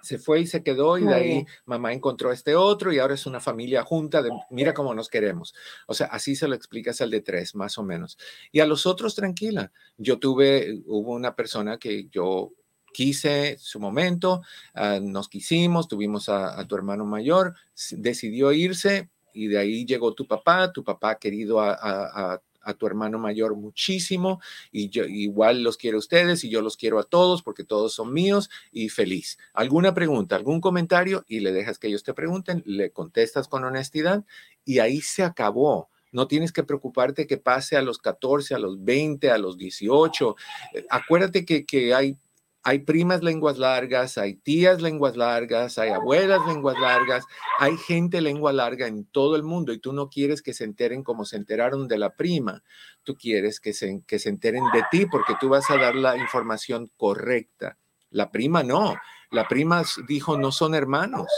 Se fue y se quedó y de ahí mamá encontró este otro y ahora es una familia junta de mira cómo nos queremos. O sea, así se lo explicas al de tres, más o menos. Y a los otros, tranquila. Yo tuve, hubo una persona que yo quise su momento, ah, nos quisimos, tuvimos a, tu hermano mayor, decidió irse, y de ahí llegó tu papá, tu papá ha querido a, tu hermano mayor muchísimo y yo igual los quiero a ustedes y yo los quiero a todos porque todos son míos y feliz. ¿Alguna pregunta, algún comentario? Y le dejas que ellos te pregunten, le contestas con honestidad y ahí se acabó. No tienes que preocuparte que pase a los 14, a los 20, a los 18. Eh, acuérdate que, que hay hay primas lenguas largas, hay tías lenguas largas, hay abuelas lenguas largas, hay gente lengua larga en todo el mundo y tú no quieres que se enteren como se enteraron de la prima, tú quieres que se, que se enteren de ti porque tú vas a dar la información correcta. La prima no, la prima dijo no son hermanos.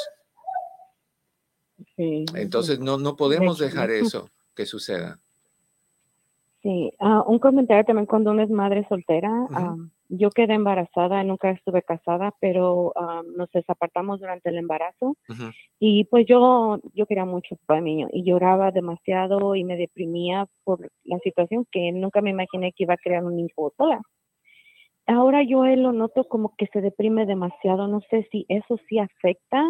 Entonces no, no podemos dejar eso que suceda. Sí, ah, un comentario también cuando uno es madre soltera yo quedé embarazada, nunca estuve casada, pero ah, nos desapartamos durante el embarazo y pues yo, yo quería mucho para mi niño y lloraba demasiado y me deprimía por la situación que nunca me imaginé que iba a crear un hijo sola. Ahora yo él lo noto como que se deprime demasiado, no sé si eso sí afecta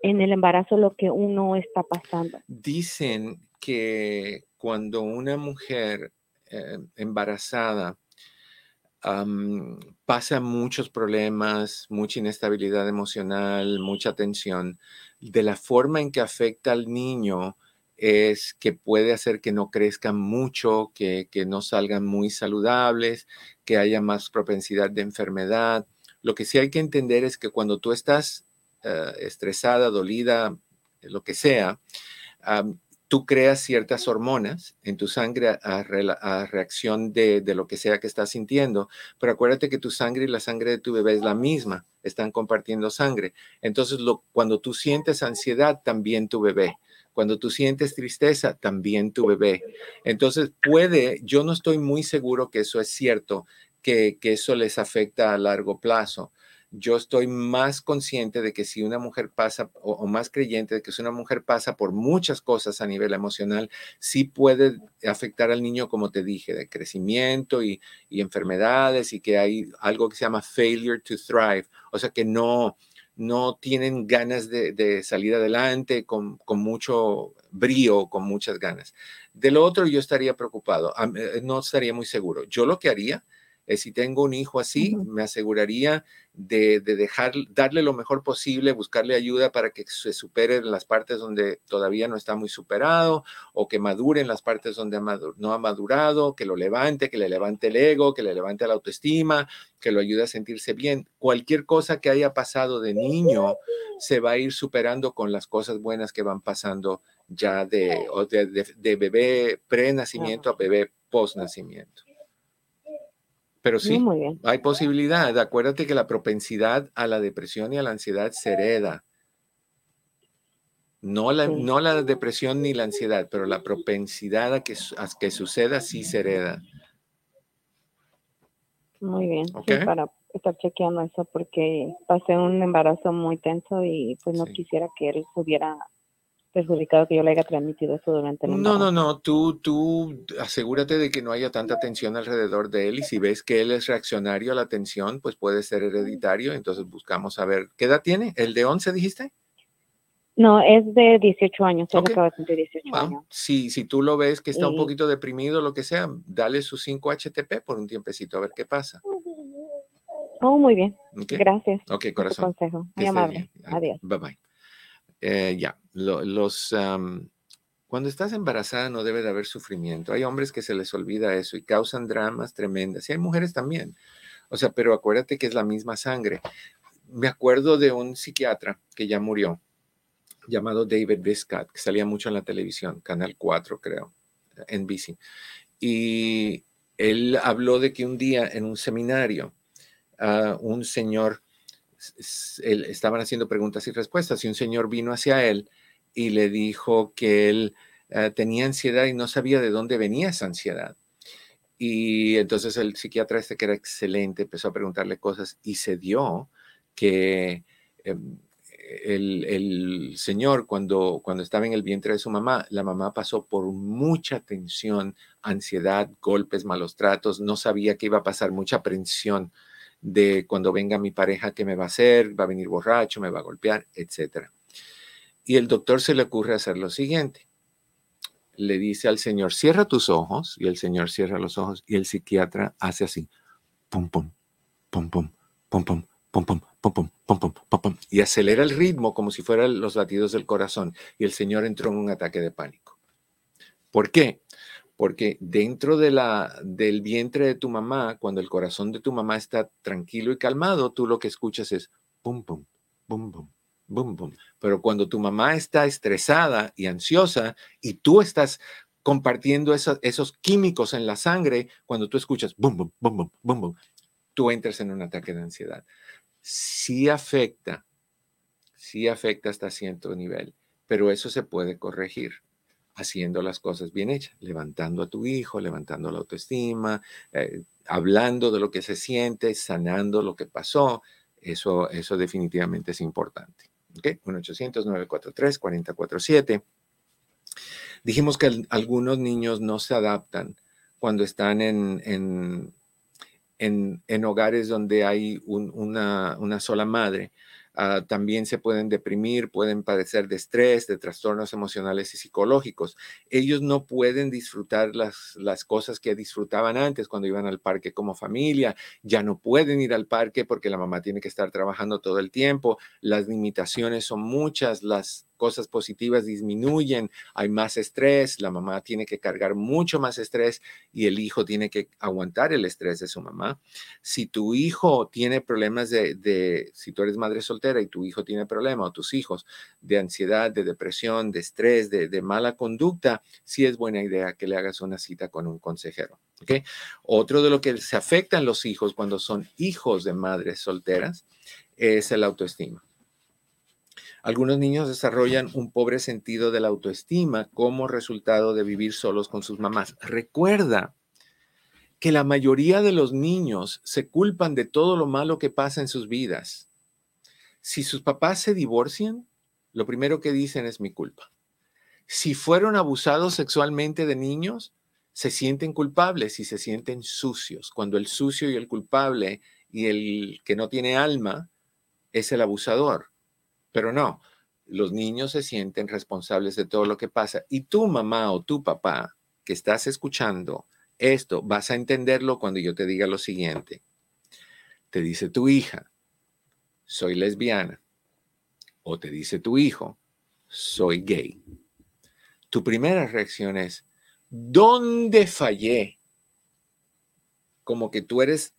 en el embarazo lo que uno está pasando. Dicen que cuando una mujer eh, embarazada pasa muchos problemas, mucha inestabilidad emocional, mucha tensión. De la forma en que afecta al niño es que puede hacer que no crezcan mucho, que, no salgan muy saludables, que haya más propensidad de enfermedad. Lo que sí hay que entender es que cuando tú estás eh, estresada, dolida, lo que sea, tú creas ciertas hormonas en tu sangre a, reacción de, lo que sea que estás sintiendo, pero acuérdate que tu sangre y la sangre de tu bebé es la misma, están compartiendo sangre. Entonces, lo, cuando tú sientes ansiedad, también tu bebé. Cuando tú sientes tristeza, también tu bebé. Entonces, puede, yo no estoy muy seguro que eso es cierto, que, que eso les afecta a largo plazo yo estoy más consciente de que si una mujer pasa, o, más creyente de que si una mujer pasa por muchas cosas a nivel emocional, sí puede afectar al niño, como te dije, de crecimiento y, enfermedades y que hay algo que se llama failure to thrive, o sea que no, no tienen ganas de, salir adelante con, con, mucho brío, con muchas ganas. De lo otro yo estaría preocupado, eh, no estaría muy seguro. Yo lo que haría es si tengo un hijo así, me aseguraría de, dejar, darle lo mejor posible, buscarle ayuda para que se supere en las partes donde todavía no está muy superado o que madure en las partes donde no ha madurado, que lo levante, que le levante el ego, que le levante la autoestima, que lo ayude a sentirse bien. Cualquier cosa que haya pasado de niño se va a ir superando con las cosas buenas que van pasando ya de, de, de bebé pre-nacimiento a bebé post-nacimiento. Pero sí, hay posibilidad. Acuérdate que la propensidad a la depresión y a la ansiedad se hereda. No la, Sí. no la depresión ni la ansiedad, pero la propensidad a que, a que suceda sí se hereda. Muy bien, sí, para estar chequeando eso porque pasé un embarazo muy tenso y pues no Sí. quisiera que él se hubiera perjudicado que yo le haya transmitido eso durante el No, no, no, tú, tú asegúrate de que no haya tanta tensión alrededor de él y si ves que él es reaccionario a la tensión, pues puede ser hereditario, entonces buscamos a ver, ¿qué edad tiene? ¿El de 11 dijiste? No, es de 18 años, él Ok. acaba de cumplir 18 Bueno, años. si, si tú lo ves que está un poquito deprimido, lo que sea, dale su 5 HTP por un tiempecito a ver qué pasa. Oh, muy bien, gracias Ok, por tu corazón. consejo, muy amable. bien. Adiós. Bye bye. Eh, ya, lo- los, cuando estás embarazada no debe de haber sufrimiento. Hay hombres que se les olvida eso y causan dramas tremendas. Y hay mujeres también. O sea, pero acuérdate que es la misma sangre. Me acuerdo de un psiquiatra que ya murió, llamado David Biscott, que salía mucho en la televisión, Canal 4, creo, NBC. Y él habló de que un día en un seminario, ah, un señor él- estaban haciendo preguntas y respuestas y un señor vino hacia él y le dijo que él eh, tenía ansiedad y no sabía de dónde venía esa ansiedad. Y entonces el psiquiatra este que era excelente empezó a preguntarle cosas y se dio que em, el, el señor cuando, cuando estaba en el vientre de su mamá, la mamá pasó por mucha tensión, ansiedad, golpes, malos tratos, no sabía qué iba a pasar, mucha aprensión de cuando venga mi pareja, qué me va a hacer, va a venir borracho, me va a golpear, etc. Y el doctor se le ocurre hacer lo siguiente. Le dice al señor, cierra tus ojos, y el señor cierra los ojos, y el psiquiatra hace así, pum, pum, pum, pum, pum, pum, pum, pum, pum, pum, pum, pum, y acelera el ritmo como si fueran los latidos del corazón, y el señor entró en un ataque de pánico. ¿Por qué? Porque dentro del vientre de tu mamá, cuando el corazón de tu mamá está tranquilo y calmado, tú lo que escuchas es pum, pum, pum, pum, pum, pum. Pero cuando tu mamá está estresada y ansiosa y tú estás compartiendo esos químicos en la sangre, cuando tú escuchas bum, bum, bum, bum, bum, bum, tú entras en un ataque de ansiedad. Sí afecta, sí afecta hasta cierto nivel, pero eso se puede corregir haciendo las cosas bien hechas, levantando a tu hijo, levantando la autoestima, eh, hablando de lo que se siente, sanando lo que pasó. Eso, eso definitivamente es importante. ¿Ok? 1-800-943-4047. Dijimos que al- algunos niños no se adaptan cuando están en, en, en- en hogares donde hay un- una, una sola madre. Ah, también se pueden deprimir, pueden padecer de estrés, de trastornos emocionales y psicológicos. Ellos no pueden disfrutar las, las cosas que disfrutaban antes cuando iban al parque como familia. Ya no pueden ir al parque porque la mamá tiene que estar trabajando todo el tiempo. Las limitaciones son muchas, las cosas positivas disminuyen, hay más estrés, la mamá tiene que cargar mucho más estrés y el hijo tiene que aguantar el estrés de su mamá. Si tu hijo tiene problemas de, si tú eres madre soltera y tu hijo tiene problemas, o tus hijos, de ansiedad, de depresión, de estrés, de, mala conducta, sí es buena idea que le hagas una cita con un consejero. ¿ok? Otro de lo que se afectan los hijos cuando son hijos de madres solteras es el autoestima. Algunos niños desarrollan un pobre sentido de la autoestima como resultado de vivir solos con sus mamás. Recuerda que la mayoría de los niños se culpan de todo lo malo que pasa en sus vidas. Si sus papás se divorcian, lo primero que dicen es mi culpa. Si fueron abusados sexualmente de niños, se sienten culpables y se sienten sucios. Cuando el sucio y el culpable y el que no tiene alma es el abusador. Pero no, los niños se sienten responsables de todo lo que pasa. Y tu mamá o tu papá que estás escuchando esto, vas a entenderlo cuando yo te diga lo siguiente. Te dice tu hija, soy lesbiana. O te dice tu hijo, soy gay. Tu primera reacción es, ¿dónde fallé? Como que tú eres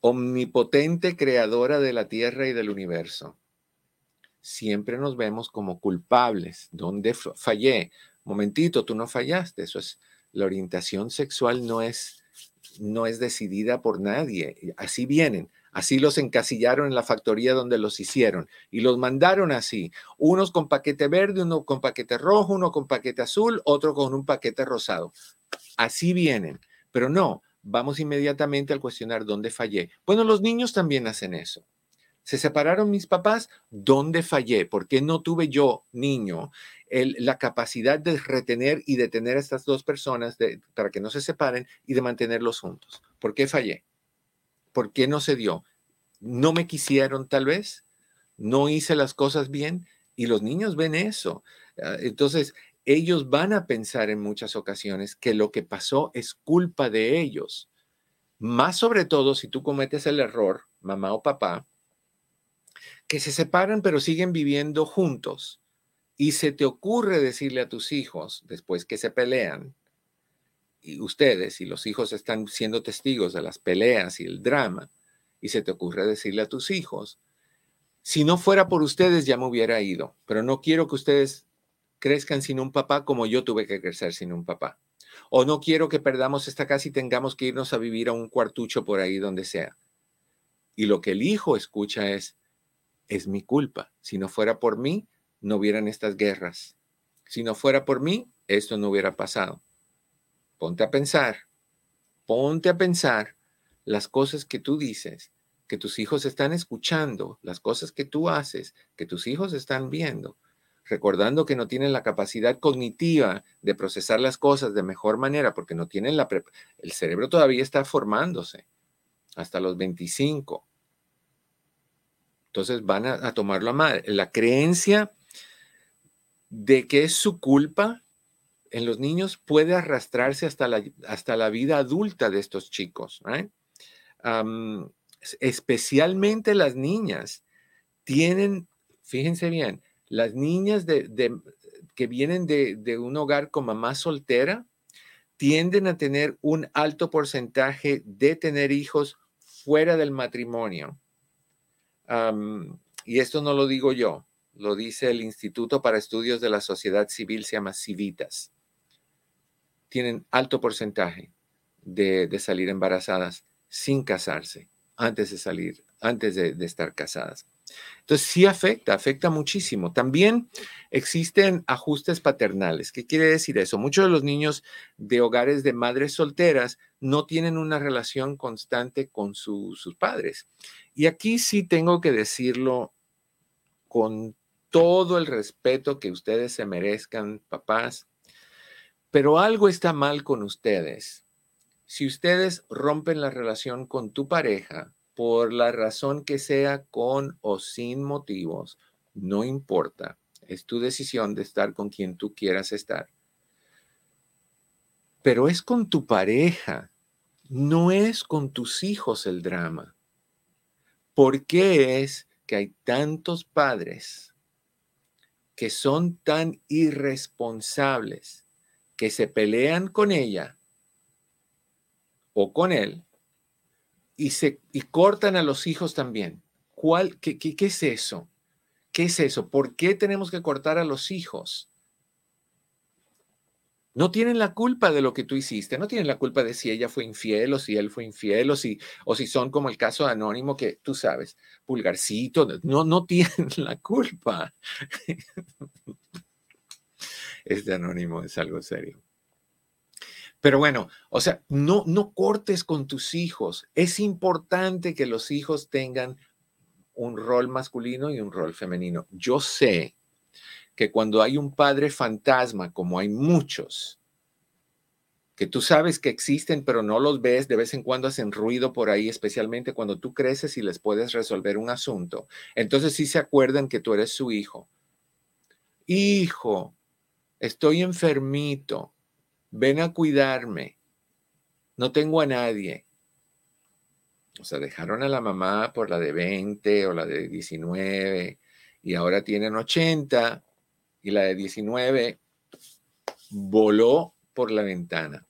omnipotente creadora de la tierra y del universo siempre nos vemos como culpables. ¿Dónde fallé? Momentito, tú no fallaste. Eso es, la orientación sexual no es, no es decidida por nadie. Así vienen. Así los encasillaron en la factoría donde los hicieron y los mandaron así, unos con paquete verde, uno con paquete rojo, uno con paquete azul, otro con un paquete rosado. Así vienen, pero no, vamos inmediatamente al cuestionar dónde fallé. Bueno, los niños también hacen eso. Se separaron mis papás, ¿dónde fallé? ¿Por qué no tuve yo, niño, la capacidad de retener y detener a estas dos personas para que no se separen y de mantenerlos juntos? ¿Por qué fallé? ¿Por qué no se dio? ¿No me quisieron tal vez? ¿No hice las cosas bien? Y los niños ven eso. Ah, entonces, ellos van a pensar en muchas ocasiones que lo que pasó es culpa de ellos. Más sobre todo si tú cometes el error, mamá o papá, que se separan pero siguen viviendo juntos y se te ocurre decirle a tus hijos, después que se pelean, y ustedes y los hijos están siendo testigos de las peleas y el drama, y se te ocurre decirle a tus hijos, si no fuera por ustedes ya me hubiera ido, pero no quiero que ustedes crezcan sin un papá como yo tuve que crecer sin un papá. O no quiero que perdamos esta casa y tengamos que irnos a vivir a un cuartucho por ahí donde sea. Y lo que el hijo escucha es, es mi culpa. Si no fuera por mí, no hubieran estas guerras. Si no fuera por mí, esto no hubiera pasado. Ponte a pensar, ponte a pensar las cosas que tú dices, que tus hijos están escuchando, las cosas que tú haces, que tus hijos están viendo, recordando que no tienen la capacidad cognitiva de procesar las cosas de mejor manera, porque no tienen la... El cerebro todavía está formándose hasta los 25. Entonces van a, tomarlo a mal. La creencia de que es su culpa en los niños puede arrastrarse hasta la, hasta la vida adulta de estos chicos. especialmente las niñas tienen, fíjense bien, las niñas que vienen de, de un hogar con mamá soltera tienden a tener un alto porcentaje de tener hijos fuera del matrimonio y esto no lo digo yo, lo dice el Instituto para Estudios de la Sociedad Civil, se llama Civitas. Tienen alto porcentaje de, salir embarazadas sin casarse, antes de salir, antes de, de estar casadas. Entonces sí afecta, afecta muchísimo. También existen ajustes paternales. ¿Qué quiere decir eso? Muchos de los niños de hogares de madres solteras no tienen una relación constante con sus padres. Y aquí sí tengo que decirlo con todo el respeto que ustedes se merezcan, papás, pero algo está mal con ustedes. Si ustedes rompen la relación con tu pareja, por la razón que sea, con o sin motivos, no importa. Es tu decisión de estar con quien tú quieras estar. Pero es con tu pareja, no es con tus hijos el drama. ¿Por qué es que hay tantos padres que son tan irresponsables que se pelean con ella o con él y, se, y cortan a los hijos también? ¿Cuál, qué, qué, ¿Qué es eso? ¿Qué es eso? ¿Por qué tenemos que cortar a los hijos? no tienen la culpa de lo que tú hiciste, no tienen la culpa de si ella fue infiel o si él fue infiel o si, o si son como el caso de Anónimo que tú sabes, pulgarcito, no, no tienen la culpa. Este Anónimo es algo serio. Pero bueno, o sea, no, no cortes con tus hijos. Es importante que los hijos tengan un rol masculino y un rol femenino. Yo sé que cuando hay un padre fantasma, como hay muchos, que tú sabes que existen, pero no los ves, de vez en cuando hacen ruido por ahí, especialmente cuando tú creces y les puedes resolver un asunto. Entonces sí se acuerdan que tú eres su hijo. Hijo, estoy enfermito, ven a cuidarme, no tengo a nadie. O sea, dejaron a la mamá por la de 20 o la de 19 y ahora tienen 80 y la de 19 voló por la ventana.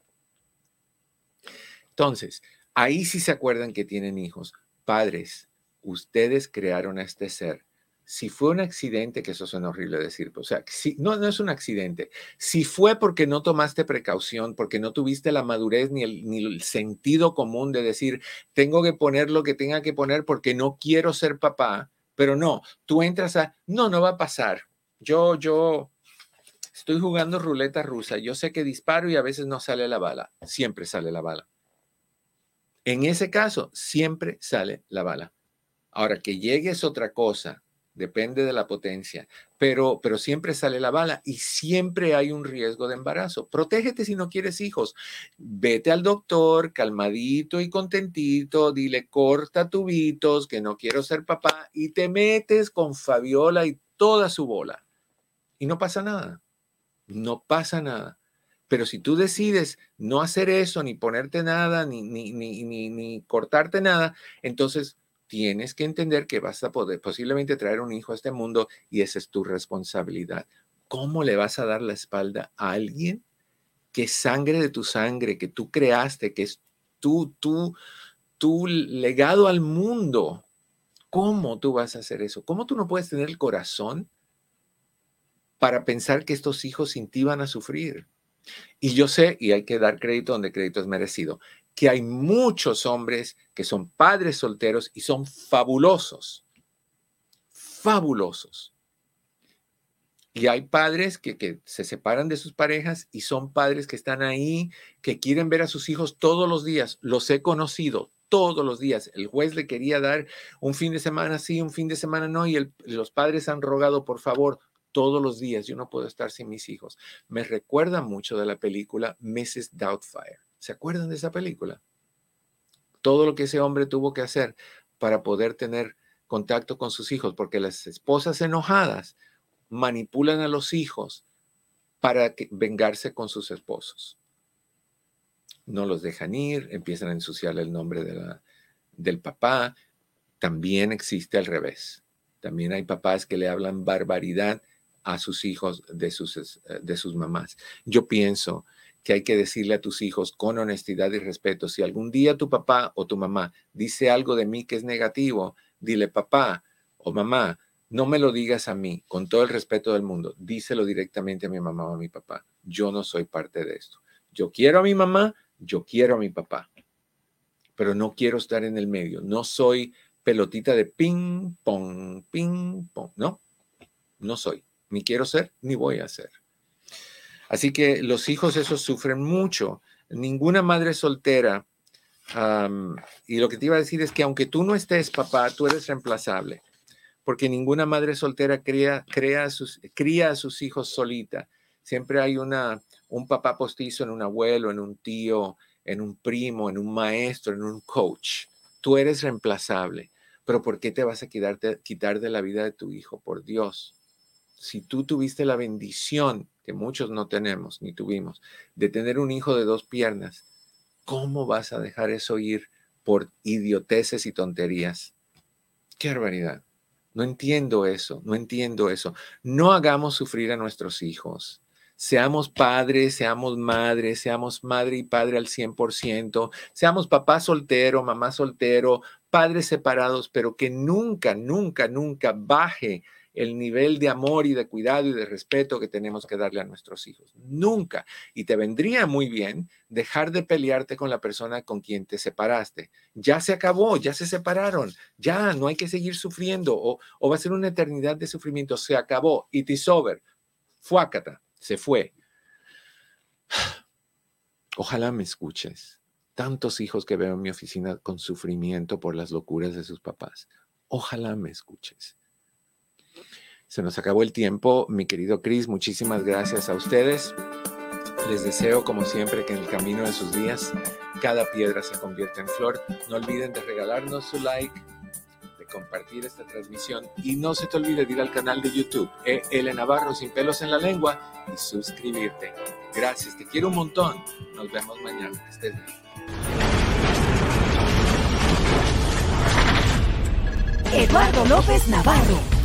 Entonces, ahí sí se acuerdan que tienen hijos. Padres, ustedes crearon a este ser. Si fue un accidente, que eso suena horrible decir, o sea, si, no, no es un accidente, si fue porque no tomaste precaución, porque no tuviste la madurez ni el, sentido común de decir, tengo que poner lo que tenga que poner porque no quiero ser papá, pero no, tú entras a, no, no va a pasar. Yo, yo estoy jugando ruleta rusa, yo sé que disparo y a veces no sale la bala, siempre sale la bala. En ese caso, siempre sale la bala. Ahora, que llegue es otra cosa, depende de la potencia, pero, pero siempre sale la bala y siempre hay un riesgo de embarazo. Protégete si no quieres hijos. Vete al doctor calmadito y contentito, dile corta tubitos, que no quiero ser papá y te metes con Fabiola y toda su bola. Y no pasa nada, no pasa nada. Pero si tú decides no hacer eso, ni ponerte nada, ni, ni, ni, ni, ni cortarte nada, entonces tienes que entender que vas a poder posiblemente traer un hijo a este mundo y esa es tu responsabilidad. ¿Cómo le vas a dar la espalda a alguien que sangre de tu sangre, que tú creaste, que es tu, tu, tu legado al mundo? ¿Cómo tú vas a hacer eso? ¿Cómo tú no puedes tener el corazón para pensar que estos hijos sin ti van a sufrir? Y yo sé, y hay que dar crédito donde crédito es merecido, que hay muchos hombres que son padres solteros y son fabulosos, fabulosos. Y hay padres que, se separan de sus parejas y son padres que están ahí, que quieren ver a sus hijos todos los días. Los he conocido todos los días. El juez le quería dar un fin de semana sí, un fin de semana no, y los padres han rogado, por favor, todos los días. Yo no puedo estar sin mis hijos. Me recuerda mucho de la película Mrs. Doubtfire. ¿Se acuerdan de esa película? Todo lo que ese hombre tuvo que hacer para poder tener contacto con sus hijos, porque las esposas enojadas manipulan a los hijos para vengarse con sus esposos. No los dejan ir, empiezan a ensuciar el nombre del papá. También existe al revés. También hay papás que le hablan barbaridad a sus hijos de sus, de sus mamás. Yo pienso que hay que decirle a tus hijos con honestidad y respeto. Si algún día tu papá o tu mamá dice algo de mí que es negativo, dile papá o mamá, no me lo digas a mí, con todo el respeto del mundo, díselo directamente a mi mamá o a mi papá. Yo no soy parte de esto. Yo quiero a mi mamá, yo quiero a mi papá, pero no quiero estar en el medio. No soy pelotita de ping, pong, ping, pong. No, no soy. Ni quiero ser, ni voy a ser. Así que los hijos esos sufren mucho. Ninguna madre soltera, y lo que te iba a decir es que aunque tú no estés papá, tú eres reemplazable, porque ninguna madre soltera cría, crea sus, cría a sus hijos solita. Siempre hay una, un papá postizo en un abuelo, en un tío, en un primo, en un maestro, en un coach. Tú eres reemplazable. Pero ¿por qué te vas a quitar de la vida de tu hijo? Por Dios. Si tú tuviste la bendición que muchos no tenemos ni tuvimos, de tener un hijo de dos piernas, ¿cómo vas a dejar eso ir por idioteces y tonterías? Qué barbaridad. No entiendo eso, no entiendo eso. No hagamos sufrir a nuestros hijos. Seamos padres, seamos madres, seamos madre y padre al 100%, seamos papá soltero, mamá soltero, padres separados, pero que nunca, nunca, nunca baje el nivel de amor y de cuidado y de respeto que tenemos que darle a nuestros hijos. Nunca. Y te vendría muy bien dejar de pelearte con la persona con quien te separaste. Ya se acabó, ya se separaron, ya no hay que seguir sufriendo o, o va a ser una eternidad de sufrimiento. Se acabó. It is over. Fuácata, se fue. Ojalá me escuches. Tantos hijos que veo en mi oficina con sufrimiento por las locuras de sus papás. Ojalá me escuches. Se nos acabó el tiempo, mi querido Chris, muchísimas gracias a ustedes. Les deseo, como siempre, que en el camino de sus días cada piedra se convierta en flor. No olviden de regalarnos su like, de compartir esta transmisión y no se te olvide de ir al canal de YouTube, e L Navarro sin pelos en la lengua y suscribirte. Gracias, te quiero un montón. Nos vemos mañana. Eduardo López Navarro